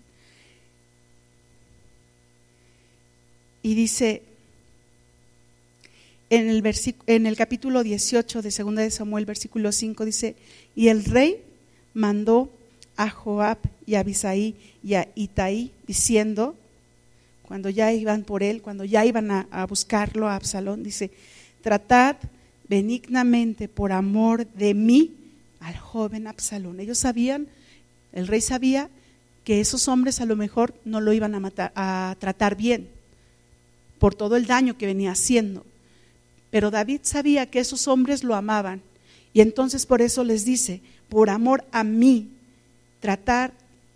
Y dice en el, en el capítulo 18 de 2 de Samuel, versículo 5, dice, y el rey mandó a Joab y a Abisaí y a Itaí diciendo, cuando ya iban por él, cuando ya iban a, buscarlo a Absalón, dice, tratad benignamente por amor de mí al joven Absalón. Ellos sabían, el rey sabía que esos hombres a lo mejor no lo iban a, matar, a tratar bien por todo el daño que venía haciendo. Pero David sabía que esos hombres lo amaban y entonces por eso les dice, por amor a mí, tratar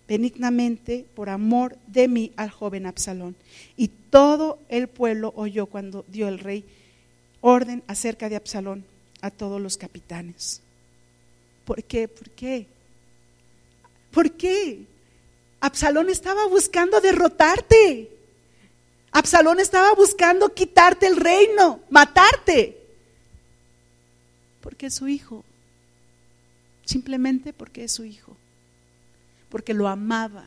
benignamente, por amor de mí, al joven Absalón. Y todo el pueblo oyó cuando dio el rey orden acerca de Absalón a todos los capitanes. ¿Por qué? ¿Por qué? ¿Por qué? Absalón estaba buscando derrotarte. Absalón estaba buscando quitarte el reino, matarte. Porque es su hijo. Simplemente porque es su hijo. Porque lo amaba.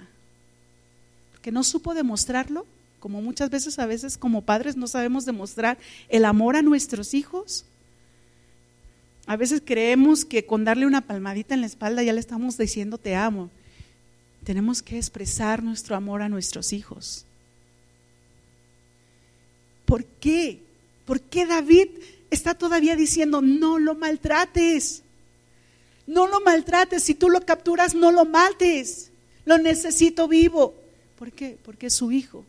Porque no supo demostrarlo, como muchas veces a veces como padres no sabemos demostrar el amor a nuestros hijos. A veces creemos que con darle una palmadita en la espalda ya le estamos diciendo te amo. Tenemos que expresar nuestro amor a nuestros hijos. ¿Por qué? ¿Por qué David está todavía diciendo no lo maltrates? No lo maltrates, si tú lo capturas, no lo mates. Lo necesito vivo. ¿Por qué? Porque es su hijo.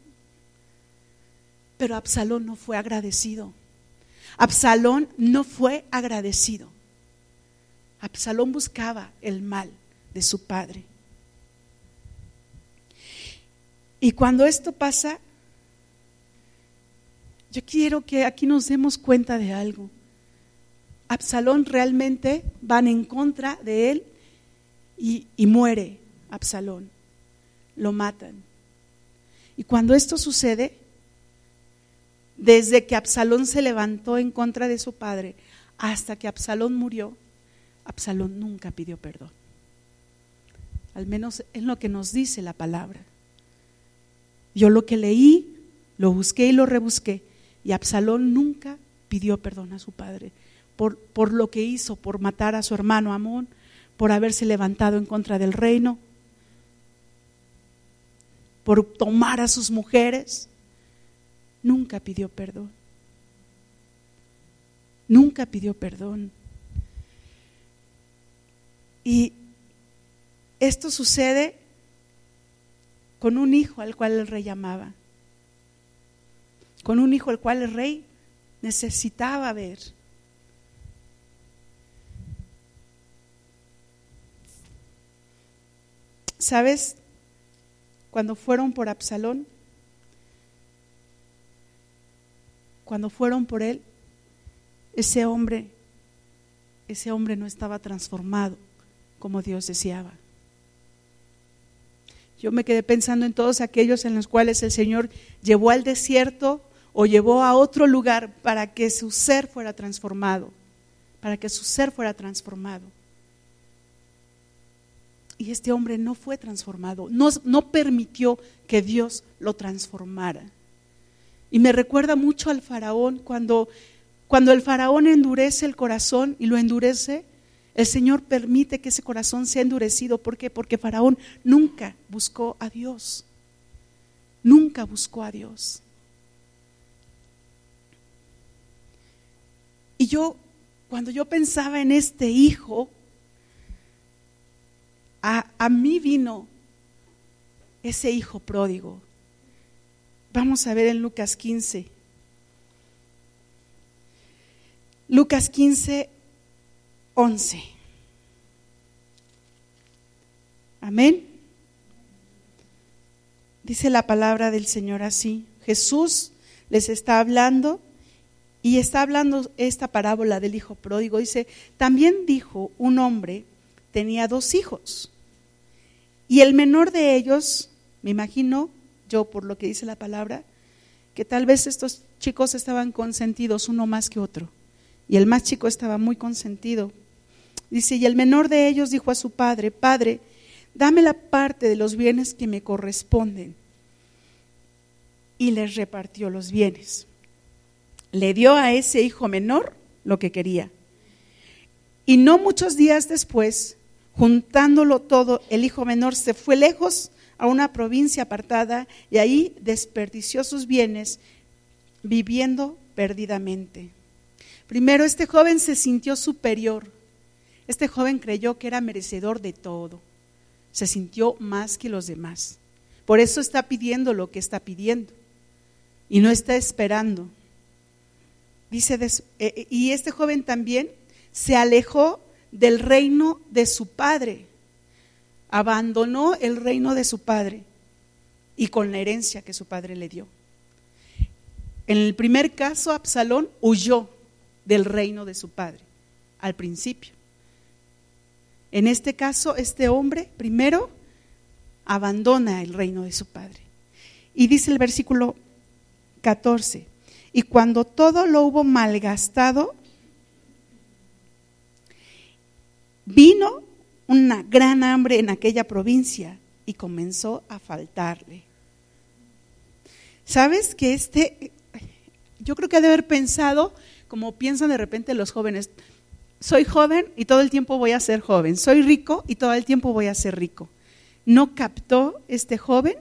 Pero Absalón no fue agradecido. Absalón no fue agradecido. Absalón buscaba el mal de su padre. Y cuando esto pasa, yo quiero que aquí nos demos cuenta de algo. Absalón realmente van en contra de él y, y muere Absalón. Lo matan. Y cuando esto sucede, desde que Absalón se levantó en contra de su padre hasta que Absalón murió, Absalón nunca pidió perdón. Al menos es lo que nos dice la palabra. Yo lo que leí, lo busqué y lo rebusqué, y Absalón nunca pidió perdón a su padre por, lo que hizo, por matar a su hermano Amón, por haberse levantado en contra del reino, por tomar a sus mujeres. Nunca pidió perdón. Nunca pidió perdón. Y esto sucede con un hijo al cual el rey amaba con un hijo el cual el rey necesitaba ver. ¿Sabes? Cuando fueron por Absalón, cuando fueron por él, ese hombre, ese hombre no estaba transformado como Dios deseaba. Yo me quedé pensando en todos aquellos en los cuales el Señor llevó al desierto o llevó a otro lugar para que su ser fuera transformado, para que su ser fuera transformado. Y este hombre no fue transformado, no, no permitió que Dios lo transformara. Y me recuerda mucho al faraón cuando, cuando el faraón endurece el corazón y lo endurece, el Señor permite que ese corazón sea endurecido. ¿Por qué? Porque Faraón nunca buscó a Dios. Nunca buscó a Dios. Y yo, cuando yo pensaba en este hijo, a, a mí vino ese hijo pródigo. Vamos a ver en Lucas 15. Lucas 15, 11. Amén. Dice la palabra del Señor así. Jesús les está hablando y está hablando esta parábola del hijo pródigo. Dice, también dijo un hombre, tenía dos hijos. Y el menor de ellos, me imagino yo por lo que dice la palabra, que tal vez estos chicos estaban consentidos uno más que otro. Y el más chico estaba muy consentido. Dice, y el menor de ellos dijo a su padre, Padre, dame la parte de los bienes que me corresponden. Y les repartió los bienes le dio a ese hijo menor lo que quería. Y no muchos días después, juntándolo todo, el hijo menor se fue lejos a una provincia apartada y ahí desperdició sus bienes viviendo perdidamente. Primero, este joven se sintió superior. Este joven creyó que era merecedor de todo. Se sintió más que los demás. Por eso está pidiendo lo que está pidiendo. Y no está esperando. Dice, eh, eh, y este joven también se alejó del reino de su padre. Abandonó el reino de su padre y con la herencia que su padre le dio. En el primer caso, Absalón huyó del reino de su padre al principio. En este caso, este hombre primero abandona el reino de su padre. Y dice el versículo 14, y cuando todo lo hubo malgastado, vino una gran hambre en aquella provincia y comenzó a faltarle. ¿Sabes que este, yo creo que ha de haber pensado, como piensan de repente los jóvenes, soy joven y todo el tiempo voy a ser joven, soy rico y todo el tiempo voy a ser rico. ¿No captó este joven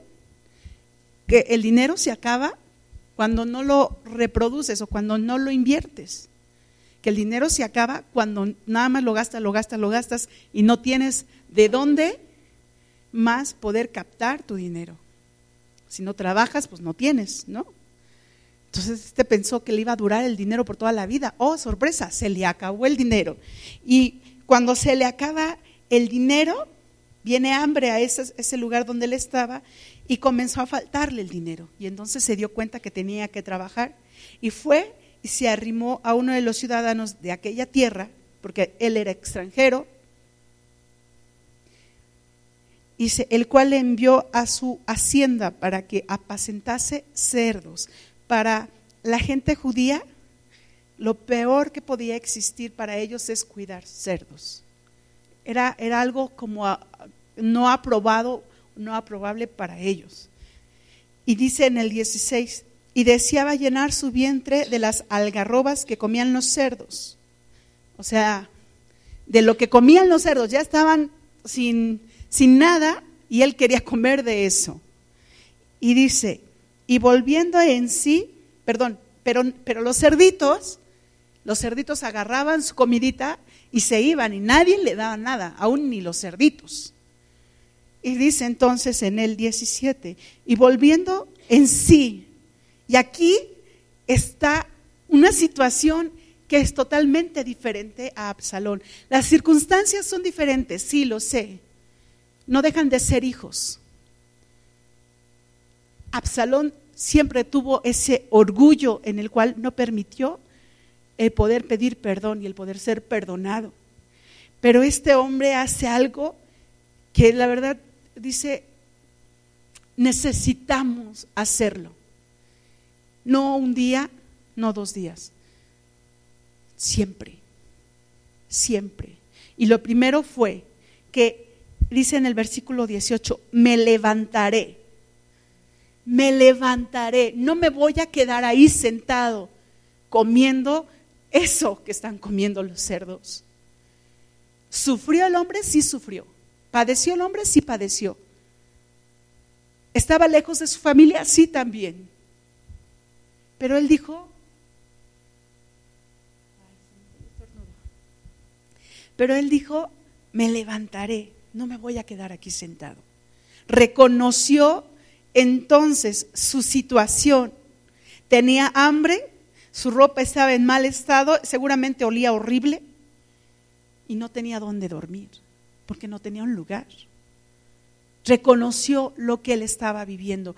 que el dinero se acaba cuando no lo reproduces o cuando no lo inviertes? Que el dinero se acaba cuando nada más lo gastas, lo gastas, lo gastas y no tienes de dónde más poder captar tu dinero. Si no trabajas, pues no tienes, ¿no? Entonces este pensó que le iba a durar el dinero por toda la vida. Oh, sorpresa, se le acabó el dinero. Y cuando se le acaba el dinero, viene hambre a ese, ese, lugar donde él estaba y comenzó a faltarle el dinero. Y entonces se dio cuenta que tenía que trabajar y fue y se arrimó a uno de los ciudadanos de aquella tierra, porque él era extranjero, dice, el cual le envió a su hacienda para que apacentase cerdos. Para la gente judía, lo peor que podía existir para ellos es cuidar cerdos. Era, era algo como no aprobado, no aprobable para ellos. Y dice en el 16, y deseaba llenar su vientre de las algarrobas que comían los cerdos. O sea, de lo que comían los cerdos, ya estaban sin, sin nada y él quería comer de eso. Y dice, y volviendo en sí, perdón, pero, pero los cerditos, los cerditos agarraban su comidita y se iban y nadie le daba nada, aún ni los cerditos. Y dice entonces en el 17, y volviendo en sí, y aquí está una situación que es totalmente diferente a Absalón. Las circunstancias son diferentes, sí lo sé. No dejan de ser hijos. Absalón siempre tuvo ese orgullo en el cual no permitió el poder pedir perdón y el poder ser perdonado. Pero este hombre hace algo que la verdad dice, necesitamos hacerlo. No un día, no dos días. Siempre, siempre. Y lo primero fue que dice en el versículo 18, me levantaré, me levantaré, no me voy a quedar ahí sentado comiendo eso que están comiendo los cerdos. ¿Sufrió el hombre? Sí sufrió. ¿Padeció el hombre? Sí padeció. ¿Estaba lejos de su familia? Sí también. Pero él dijo, pero él dijo, me levantaré, no me voy a quedar aquí sentado. Reconoció entonces su situación. Tenía hambre, su ropa estaba en mal estado, seguramente olía horrible y no tenía dónde dormir, porque no tenía un lugar. Reconoció lo que él estaba viviendo.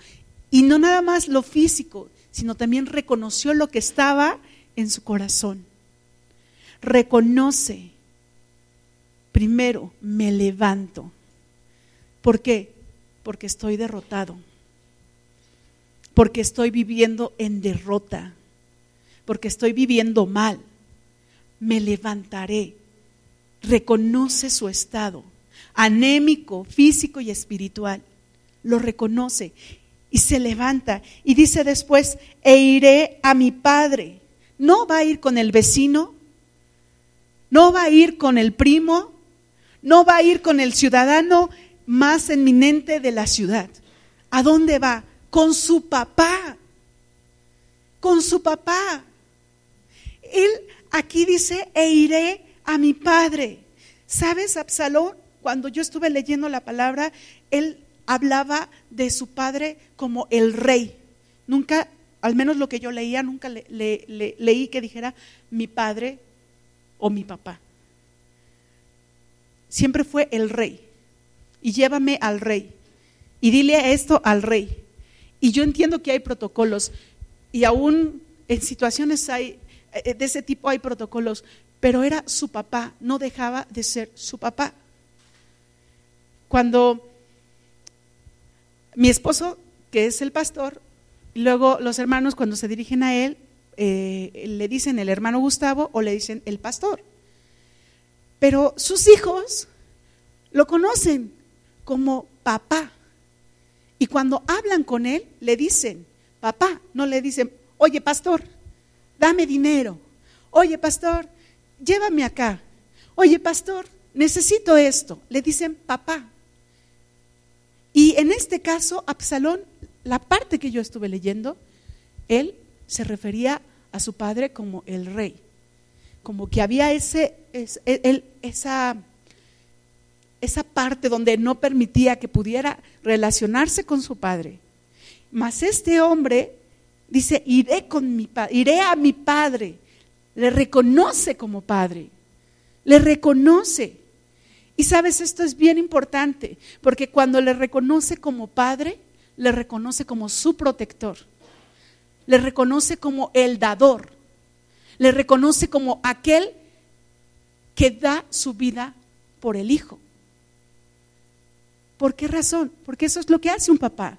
Y no nada más lo físico, sino también reconoció lo que estaba en su corazón. Reconoce, primero, me levanto. ¿Por qué? Porque estoy derrotado, porque estoy viviendo en derrota, porque estoy viviendo mal. Me levantaré. Reconoce su estado, anémico, físico y espiritual. Lo reconoce y se levanta y dice después, e iré a mi padre. No va a ir con el vecino, no va a ir con el primo, no va a ir con el ciudadano más eminente de la ciudad. ¿A dónde va? Con su papá, con su papá. Él aquí dice, e iré a mi padre. ¿Sabes, Absalón? Cuando yo estuve leyendo la palabra, él hablaba de su padre como el rey. Nunca, al menos lo que yo leía, nunca leí que dijera mi padre o mi papá. Siempre fue el rey. Y llévame al rey. Y dile esto al rey. Y yo entiendo que hay protocolos. Y aún en situaciones hay, eh, de ese tipo hay protocolos. Pero era su papá. No dejaba de ser su papá. Cuando mi esposo, que es el pastor, luego los hermanos cuando se dirigen a él, eh, le dicen el hermano Gustavo o le dicen el pastor. Pero sus hijos lo conocen como papá. Y cuando hablan con él, le dicen, papá, no le dicen, oye pastor, dame dinero. Oye pastor, llévame acá. Oye pastor, necesito esto. Le dicen papá. Y en este caso, Absalón, la parte que yo estuve leyendo, él se refería a su padre como el rey, como que había ese, esa, esa parte donde no permitía que pudiera relacionarse con su padre. Mas este hombre dice, iré, con mi, iré a mi padre, le reconoce como padre, le reconoce. Y sabes, esto es bien importante, porque cuando le reconoce como padre, le reconoce como su protector, le reconoce como el dador, le reconoce como aquel que da su vida por el hijo. ¿Por qué razón? Porque eso es lo que hace un papá.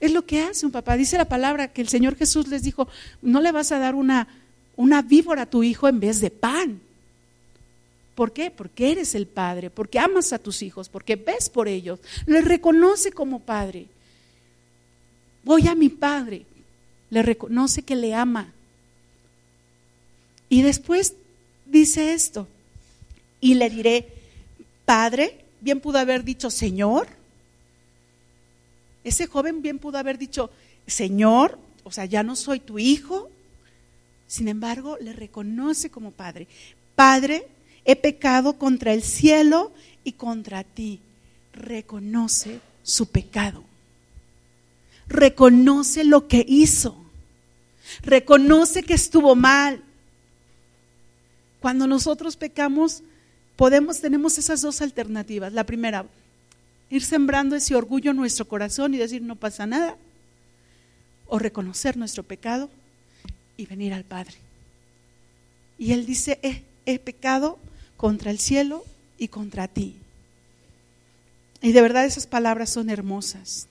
Es lo que hace un papá. Dice la palabra que el Señor Jesús les dijo, no le vas a dar una, una víbora a tu hijo en vez de pan. ¿Por qué? Porque eres el padre, porque amas a tus hijos, porque ves por ellos, le reconoce como padre. Voy a mi padre, le reconoce que le ama. Y después dice esto, y le diré, Padre, bien pudo haber dicho Señor. Ese joven bien pudo haber dicho, Señor, o sea, ya no soy tu hijo. Sin embargo, le reconoce como Padre. Padre, he pecado contra el cielo y contra ti. Reconoce su pecado. Reconoce lo que hizo. Reconoce que estuvo mal. Cuando nosotros pecamos, podemos, tenemos esas dos alternativas. La primera, ir sembrando ese orgullo en nuestro corazón y decir no pasa nada. O reconocer nuestro pecado y venir al Padre. Y Él dice, he pecado contra el cielo y contra ti. Y de verdad esas palabras son hermosas.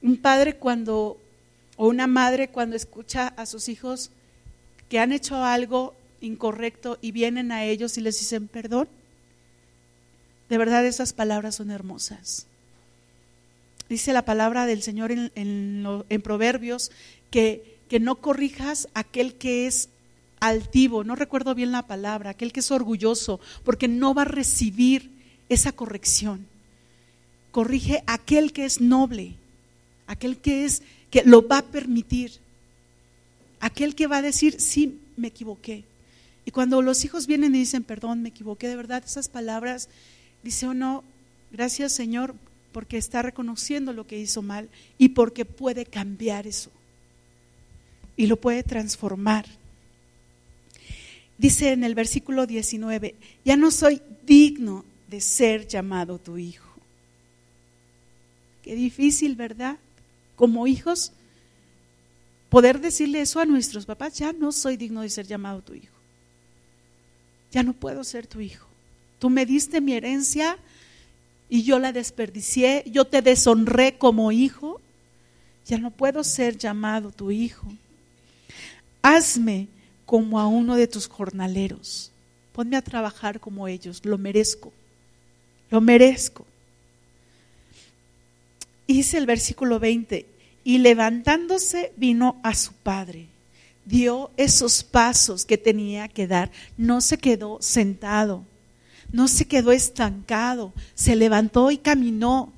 Un padre cuando, o una madre cuando escucha a sus hijos que han hecho algo incorrecto y vienen a ellos y les dicen perdón, de verdad esas palabras son hermosas. Dice la palabra del Señor en, Proverbios que, que no corrijas aquel que es altivo, no recuerdo bien la palabra, aquel que es orgulloso, porque no va a recibir esa corrección. Corrige aquel que es noble, aquel que es que lo va a permitir, aquel que va a decir, sí, me equivoqué. Y cuando los hijos vienen y dicen, perdón, me equivoqué, de verdad, esas palabras, dice uno, gracias Señor, porque está reconociendo lo que hizo mal y porque puede cambiar eso y lo puede transformar dice en el versículo 19, ya no soy digno de ser llamado tu hijo. Qué difícil, ¿verdad? Como hijos, poder decirle eso a nuestros papás, ya no soy digno de ser llamado tu hijo. Ya no puedo ser tu hijo. Tú me diste mi herencia y yo la desperdicié, yo te deshonré como hijo, ya no puedo ser llamado tu hijo. Hazme como a uno de tus jornaleros. Ponme a trabajar como ellos, lo merezco, lo merezco. Dice el versículo 20, y levantándose vino a su padre, dio esos pasos que tenía que dar, no se quedó sentado, no se quedó estancado, se levantó y caminó.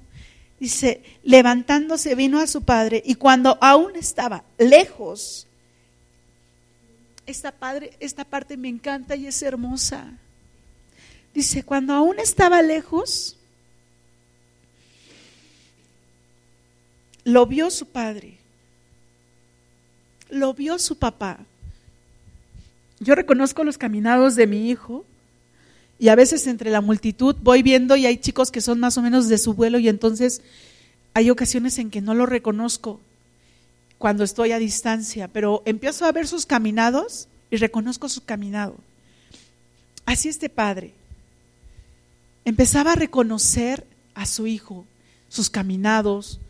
Dice, levantándose vino a su padre y cuando aún estaba lejos, esta, padre, esta parte me encanta y es hermosa. Dice, cuando aún estaba lejos, lo vio su padre, lo vio su papá. Yo reconozco los caminados de mi hijo y a veces entre la multitud voy viendo y hay chicos que son más o menos de su vuelo y entonces hay ocasiones en que no lo reconozco cuando estoy a distancia, pero empiezo a ver sus caminados y reconozco su caminado. Así este padre empezaba a reconocer a su hijo, sus caminados,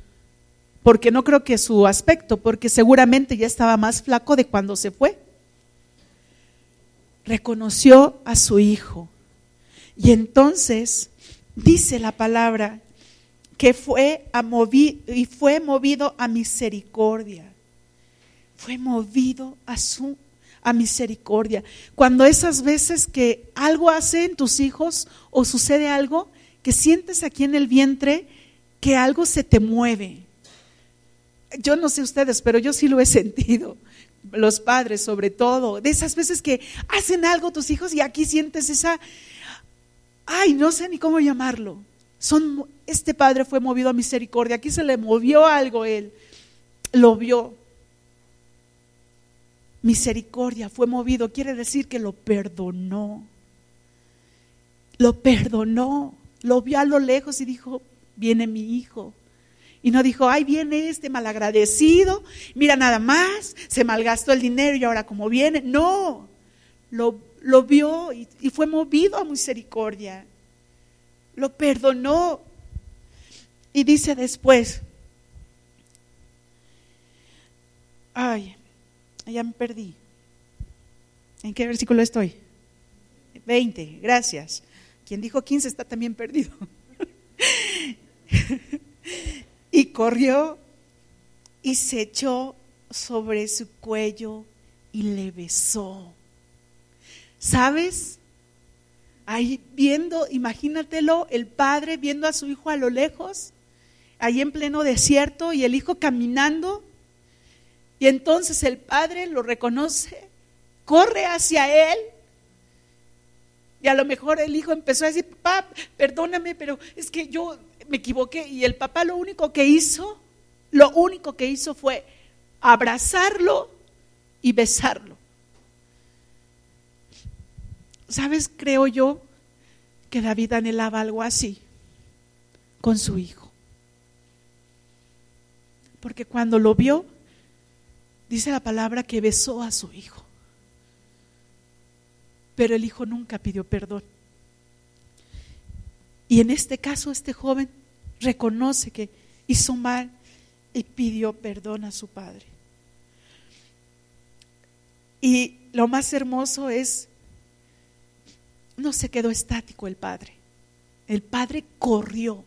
porque no creo que su aspecto, porque seguramente ya estaba más flaco de cuando se fue. Reconoció a su hijo. Y entonces dice la palabra que fue a y fue movido a misericordia. Fue movido a su a misericordia. Cuando esas veces que algo hacen tus hijos o sucede algo, que sientes aquí en el vientre que algo se te mueve. Yo no sé ustedes, pero yo sí lo he sentido. Los padres, sobre todo, de esas veces que hacen algo tus hijos y aquí sientes esa, ay, no sé ni cómo llamarlo. Son, este padre fue movido a misericordia. Aquí se le movió algo él, lo vio misericordia, fue movido, quiere decir que lo perdonó. Lo perdonó, lo vio a lo lejos y dijo, viene mi hijo. Y no dijo, ay, viene este malagradecido, mira nada más, se malgastó el dinero y ahora como viene. No, lo, lo vio y, y fue movido a misericordia. Lo perdonó. Y dice después, ay, ya me perdí. ¿En qué versículo estoy? 20, gracias. Quien dijo 15 está también perdido. y corrió y se echó sobre su cuello y le besó. ¿Sabes? Ahí viendo, imagínatelo, el padre viendo a su hijo a lo lejos, ahí en pleno desierto y el hijo caminando y entonces el padre lo reconoce, corre hacia él. Y a lo mejor el hijo empezó a decir, papá, perdóname, pero es que yo me equivoqué. Y el papá lo único que hizo, lo único que hizo fue abrazarlo y besarlo. ¿Sabes? Creo yo que David anhelaba algo así con su hijo. Porque cuando lo vio, Dice la palabra que besó a su hijo. Pero el hijo nunca pidió perdón. Y en este caso este joven reconoce que hizo mal y pidió perdón a su padre. Y lo más hermoso es, no se quedó estático el padre. El padre corrió,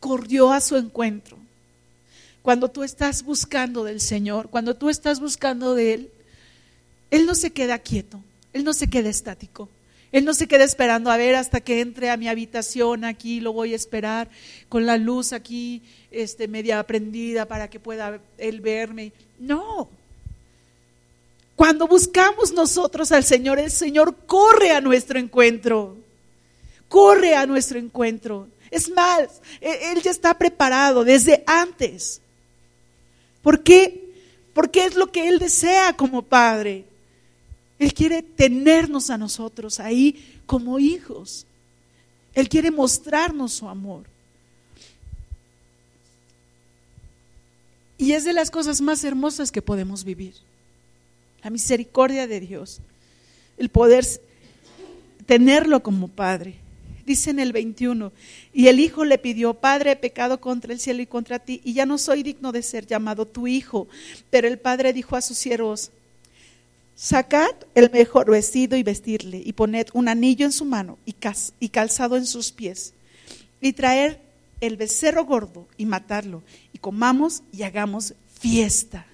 corrió a su encuentro cuando tú estás buscando del Señor, cuando tú estás buscando de Él, Él no se queda quieto, Él no se queda estático. Él no se queda esperando a ver hasta que entre a mi habitación aquí, lo voy a esperar con la luz aquí este, media prendida para que pueda Él verme. No. Cuando buscamos nosotros al Señor, el Señor corre a nuestro encuentro. Corre a nuestro encuentro. Es más, e-, Él ya está preparado desde antes. ¿Por qué? Porque es lo que Él desea como Padre. Él quiere tenernos a nosotros ahí como hijos. Él quiere mostrarnos su amor. Y es de las cosas más hermosas que podemos vivir. La misericordia de Dios. El poder tenerlo como Padre dice en el 21, y el hijo le pidió, Padre, he pecado contra el cielo y contra ti, y ya no soy digno de ser llamado tu hijo. Pero el padre dijo a sus siervos, sacad el mejor vestido y vestirle, y poned un anillo en su mano y calzado en sus pies, y traer el becerro gordo y matarlo, y comamos y hagamos fiesta.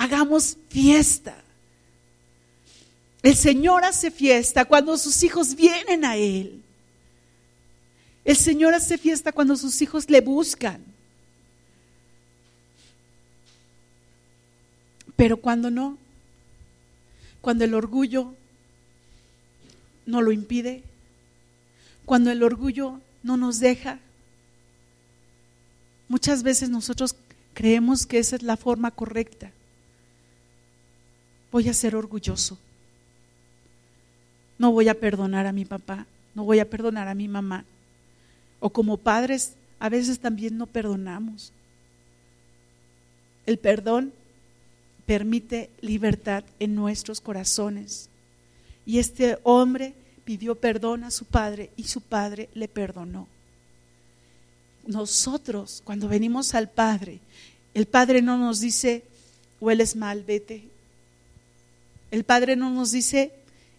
Hagamos fiesta. El Señor hace fiesta cuando sus hijos vienen a Él. El Señor hace fiesta cuando sus hijos le buscan. Pero cuando no, cuando el orgullo no lo impide, cuando el orgullo no nos deja, muchas veces nosotros creemos que esa es la forma correcta. Voy a ser orgulloso. No voy a perdonar a mi papá, no voy a perdonar a mi mamá. O como padres, a veces también no perdonamos. El perdón permite libertad en nuestros corazones. Y este hombre pidió perdón a su padre y su padre le perdonó. Nosotros, cuando venimos al Padre, el Padre no nos dice, hueles mal, vete. El Padre no nos dice,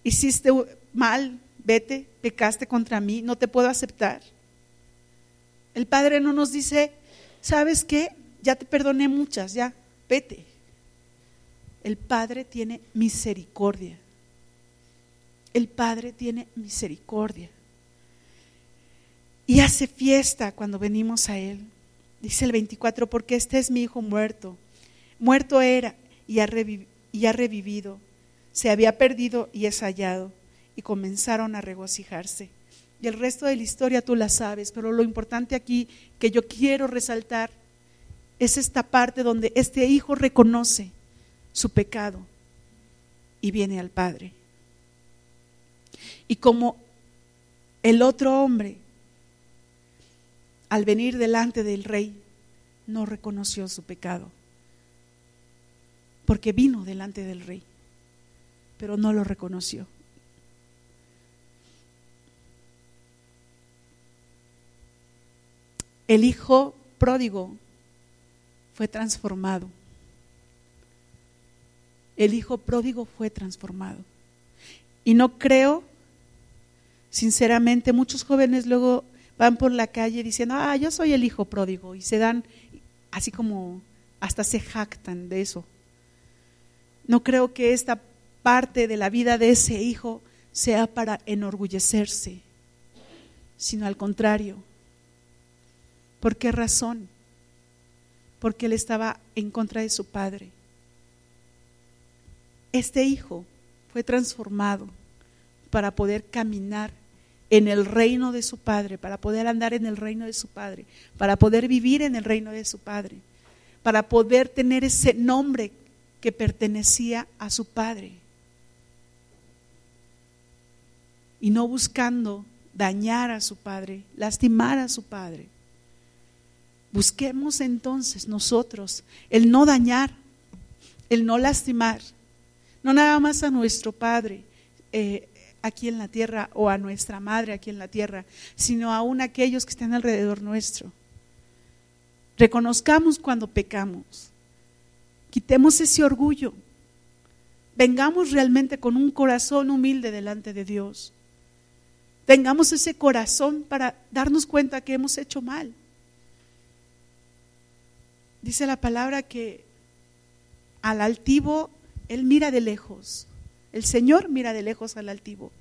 hiciste mal, vete, pecaste contra mí, no te puedo aceptar. El Padre no nos dice, ¿sabes qué? Ya te perdoné muchas, ya, vete. El Padre tiene misericordia. El Padre tiene misericordia. Y hace fiesta cuando venimos a Él. Dice el 24, porque este es mi hijo muerto. Muerto era y ha, y ha revivido. Se había perdido y es hallado. Y comenzaron a regocijarse. Y el resto de la historia tú la sabes, pero lo importante aquí que yo quiero resaltar es esta parte donde este hijo reconoce su pecado y viene al Padre. Y como el otro hombre, al venir delante del rey, no reconoció su pecado, porque vino delante del rey, pero no lo reconoció. el hijo pródigo fue transformado. El hijo pródigo fue transformado. Y no creo, sinceramente, muchos jóvenes luego van por la calle diciendo, ah, yo soy el hijo pródigo, y se dan así como hasta se jactan de eso. No creo que esta parte de la vida de ese hijo sea para enorgullecerse, sino al contrario, ¿Por qué razón? Porque él estaba en contra de su padre. Este hijo fue transformado para poder caminar en el reino de su padre, para poder andar en el reino de su padre, para poder vivir en el reino de su padre, para poder tener ese nombre que pertenecía a su padre. Y no buscando dañar a su padre, lastimar a su padre. Busquemos entonces nosotros el no dañar, el no lastimar, no nada más a nuestro Padre eh, aquí en la tierra o a nuestra Madre aquí en la tierra, sino aún a aquellos que están alrededor nuestro. Reconozcamos cuando pecamos, quitemos ese orgullo, vengamos realmente con un corazón humilde delante de Dios. Tengamos ese corazón para darnos cuenta que hemos hecho mal Dice la palabra que al altivo Él mira de lejos. El Señor mira de lejos al altivo.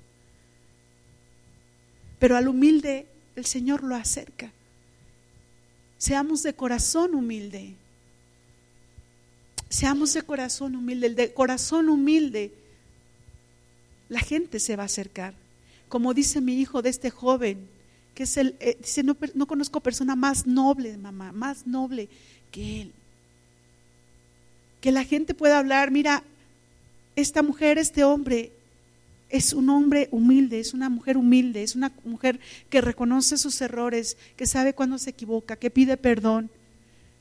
Pero al humilde el Señor lo acerca. Seamos de corazón humilde. Seamos de corazón humilde. El de corazón humilde, la gente se va a acercar. Como dice mi hijo de este joven, que es el, eh, dice, no, no conozco persona más noble, mamá, más noble que Él. Que la gente pueda hablar, mira, esta mujer, este hombre, es un hombre humilde, es una mujer humilde, es una mujer que reconoce sus errores, que sabe cuando se equivoca, que pide perdón,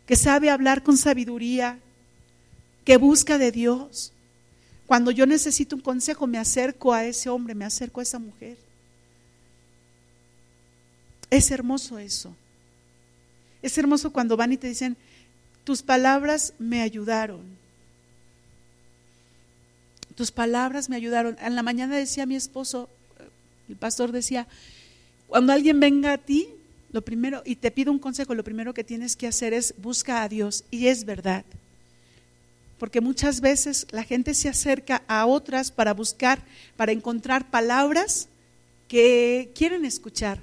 que sabe hablar con sabiduría, que busca de Dios. Cuando yo necesito un consejo, me acerco a ese hombre, me acerco a esa mujer. Es hermoso eso. Es hermoso cuando van y te dicen, tus palabras me ayudaron. Tus palabras me ayudaron. En la mañana decía mi esposo, el pastor decía, cuando alguien venga a ti, lo primero, y te pide un consejo, lo primero que tienes que hacer es busca a Dios. Y es verdad. Porque muchas veces la gente se acerca a otras para buscar, para encontrar palabras que quieren escuchar,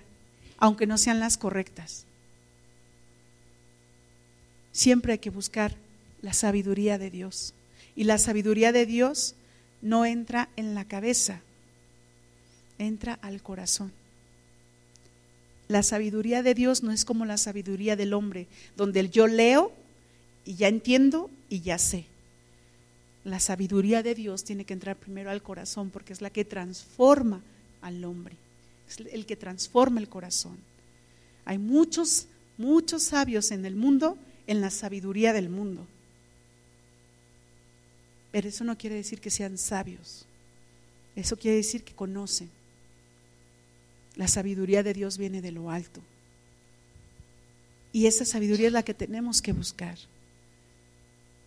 aunque no sean las correctas siempre hay que buscar la sabiduría de Dios. Y la sabiduría de Dios no entra en la cabeza, entra al corazón. La sabiduría de Dios no es como la sabiduría del hombre, donde yo leo y ya entiendo y ya sé. La sabiduría de Dios tiene que entrar primero al corazón porque es la que transforma al hombre, es el que transforma el corazón. Hay muchos, muchos sabios en el mundo en la sabiduría del mundo. Pero eso no quiere decir que sean sabios. Eso quiere decir que conocen. La sabiduría de Dios viene de lo alto. Y esa sabiduría es la que tenemos que buscar.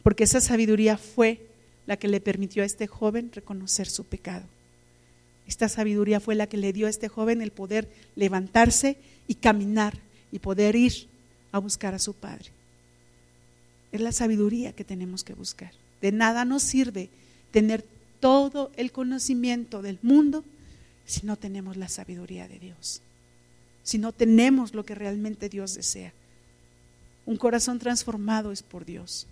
Porque esa sabiduría fue la que le permitió a este joven reconocer su pecado. Esta sabiduría fue la que le dio a este joven el poder levantarse y caminar y poder ir a buscar a su padre. Es la sabiduría que tenemos que buscar. De nada nos sirve tener todo el conocimiento del mundo si no tenemos la sabiduría de Dios, si no tenemos lo que realmente Dios desea. Un corazón transformado es por Dios,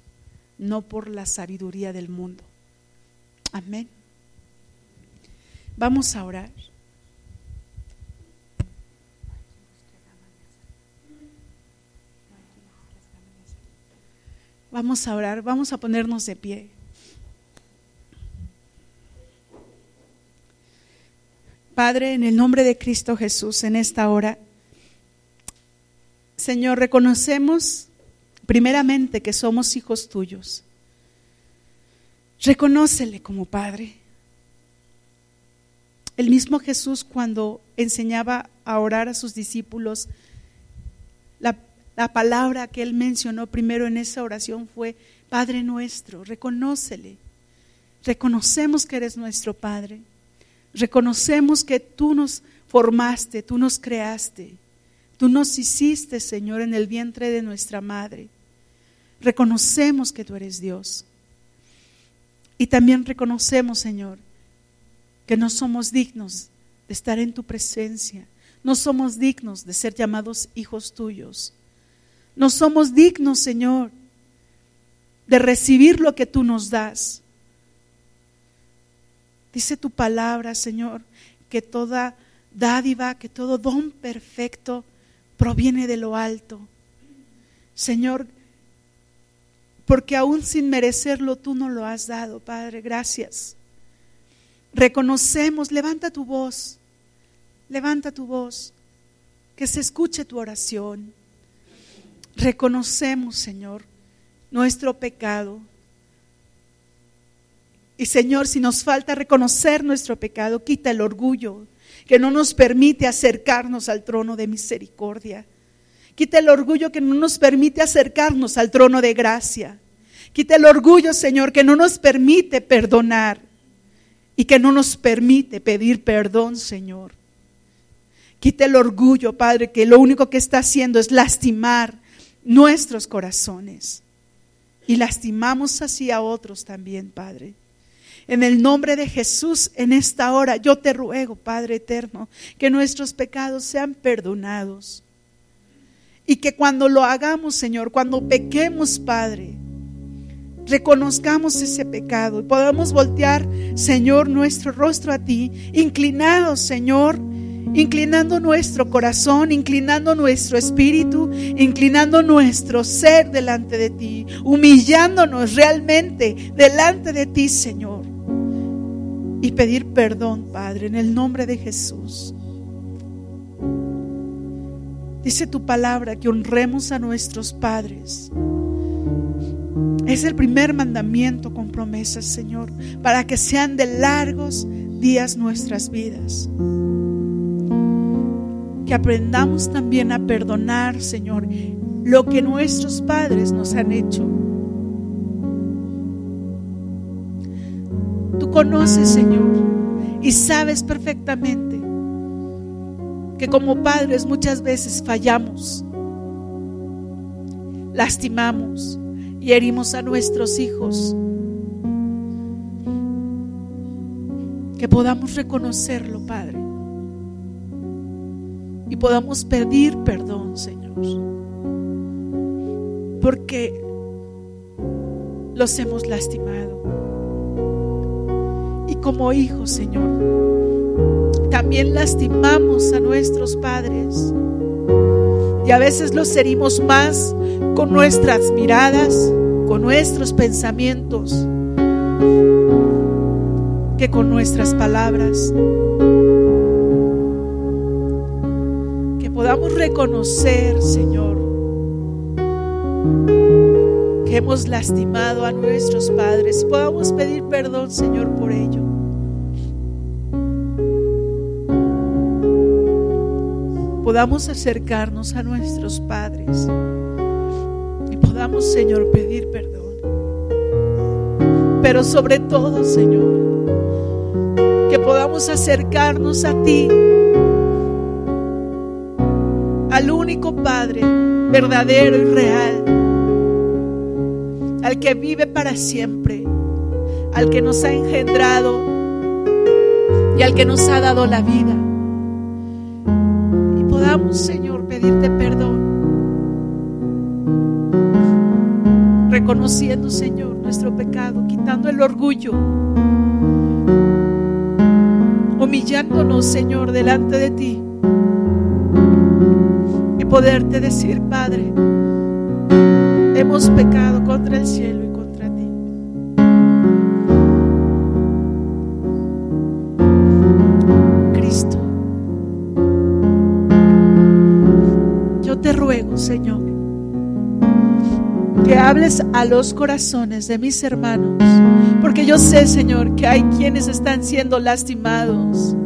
no por la sabiduría del mundo. Amén. Vamos a orar. Vamos a orar, vamos a ponernos de pie. Padre, en el nombre de Cristo Jesús, en esta hora, Señor, reconocemos primeramente que somos hijos tuyos. Reconócele como Padre. El mismo Jesús cuando enseñaba a orar a sus discípulos, la, la, palabra que él mencionó primero en esa oración fue, Padre nuestro, reconócele. Reconocemos que eres nuestro Padre. Reconocemos que tú nos formaste, tú nos creaste, tú nos hiciste, Señor, en el vientre de nuestra madre. Reconocemos que tú eres Dios. Y también reconocemos, Señor, que no somos dignos de estar en tu presencia. No somos dignos de ser llamados hijos tuyos. No somos dignos, Señor, de recibir lo que tú nos das. Dice tu palabra, Señor, que toda dádiva, que todo don perfecto proviene de lo alto. Señor, porque aún sin merecerlo tú no lo has dado, Padre, gracias. Reconocemos, levanta tu voz, levanta tu voz, que se escuche tu oración. Reconocemos, Señor, nuestro pecado, y Señor, si nos falta reconocer nuestro pecado, quita el orgullo que no nos permite acercarnos al trono de misericordia. Quita el orgullo que no nos permite acercarnos al trono de gracia. Quita el orgullo, Señor, que no nos permite perdonar y que no nos permite pedir perdón, Señor. Quita el orgullo, Padre, que lo único que está haciendo es lastimar nuestros corazones. Y lastimamos así a otros también, Padre. En el nombre de Jesús, en esta hora, yo te ruego, Padre eterno, que nuestros pecados sean perdonados. Y que cuando lo hagamos, Señor, cuando pequemos, Padre, reconozcamos ese pecado y podamos voltear, Señor, nuestro rostro a ti, inclinados, Señor, inclinando nuestro corazón, inclinando nuestro espíritu, inclinando nuestro ser delante de ti, humillándonos realmente delante de ti, Señor y pedir perdón, Padre, en el nombre de Jesús. Dice tu palabra que honremos a nuestros padres. Es el primer mandamiento con promesas, Señor, para que sean de largos días nuestras vidas. Que aprendamos también a perdonar, Señor, lo que nuestros padres nos han hecho conoces, Señor, y sabes perfectamente que como padres muchas veces fallamos, lastimamos y herimos a nuestros hijos. Que podamos reconocerlo, Padre, y podamos pedir perdón, Señor, porque los hemos lastimado como hijos, Señor, también lastimamos a nuestros padres. Y a veces los herimos más con nuestras miradas, con nuestros pensamientos, que con nuestras palabras. Que podamos reconocer, Señor, que hemos lastimado a nuestros padres. Podamos pedir perdón, Señor, por ello. Podamos acercarnos a nuestros padres y podamos, Señor, pedir perdón. Pero sobre todo, Señor, que podamos acercarnos a ti, al único Padre verdadero y real, al que vive para siempre, al que nos ha engendrado y al que nos ha dado la vida. Señor, pedirte perdón, reconociendo, Señor, nuestro pecado, quitando el orgullo humillándonos, Señor, delante de ti. Y poderte decir, Padre, hemos pecado Señor, que hables a los corazones de mis hermanos porque yo sé, Señor, que hay quienes están siendo lastimados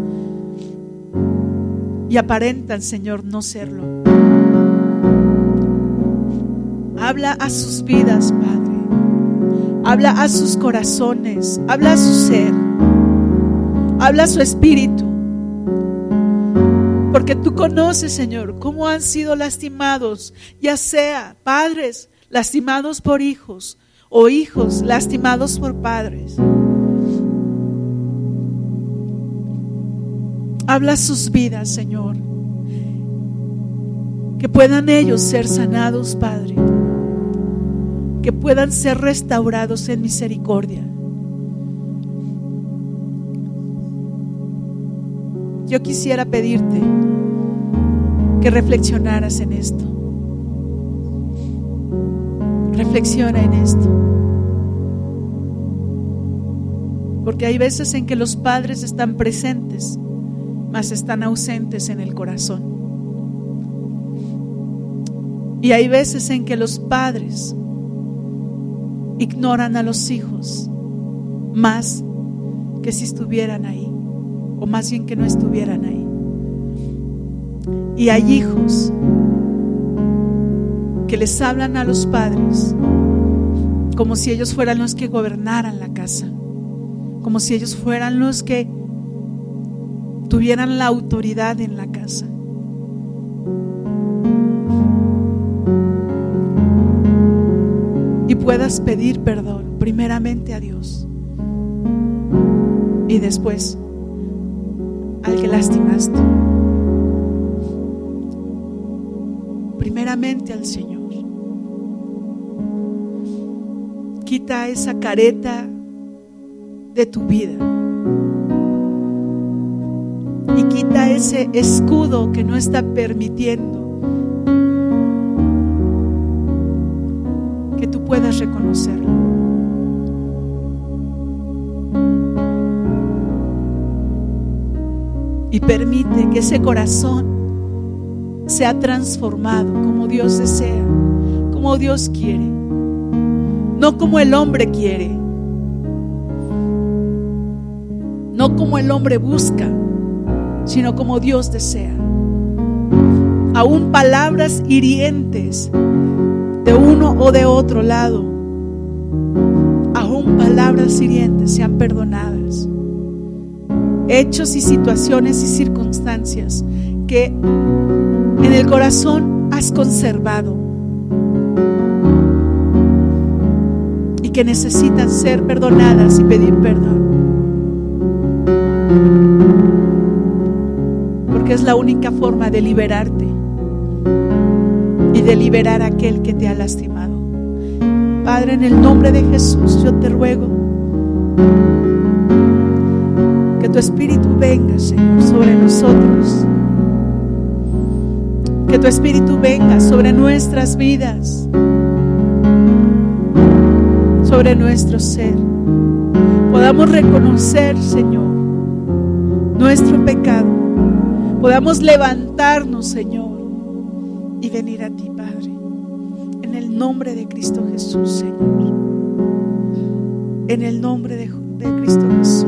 y aparentan, Señor, no serlo. Habla a sus vidas, Padre. Habla a sus corazones. Habla a su ser. Habla a su espíritu. Porque tú conoces, Señor, cómo han sido lastimados, ya sea padres lastimados por hijos, o hijos lastimados por padres. Habla sus vidas, Señor. Que puedan ellos ser sanados, Padre. Que puedan ser restaurados en misericordia. Yo quisiera pedirte que reflexionaras en esto. Reflexiona en esto. Porque hay veces en que los padres están presentes, mas están ausentes en el corazón. Y hay veces en que los padres ignoran a los hijos más que si estuvieran ahí, o más bien que no estuvieran ahí. Y hay hijos que les hablan a los padres como si ellos fueran los que gobernaran la casa, como si ellos fueran los que tuvieran la autoridad en la casa. Y puedas pedir perdón primeramente a Dios y después al que lastimaste. Primeramente al Señor. Quita esa careta de tu vida. Y quita ese escudo que no está permitiendo que tú puedas reconocerlo. Y permite que ese corazón sea transformado como Dios desea, como Dios quiere no como el hombre quiere, no como el hombre busca, sino como Dios desea. Aún palabras hirientes de uno o de otro lado, aún palabras hirientes sean perdonadas. Hechos y situaciones y circunstancias que en el corazón has conservado que necesitan ser perdonadas y pedir perdón. Porque es la única forma de liberarte y de liberar a aquel que te ha lastimado. Padre, en el nombre de Jesús, yo te ruego tu Espíritu venga, Señor, sobre nosotros. Que tu Espíritu venga sobre nuestras vidas, sobre nuestro ser. Podamos reconocer, Señor, nuestro pecado. Podamos levantarnos, Señor, y venir a ti, Padre. En el nombre de Cristo Jesús, Señor. En el nombre de, de Cristo Jesús.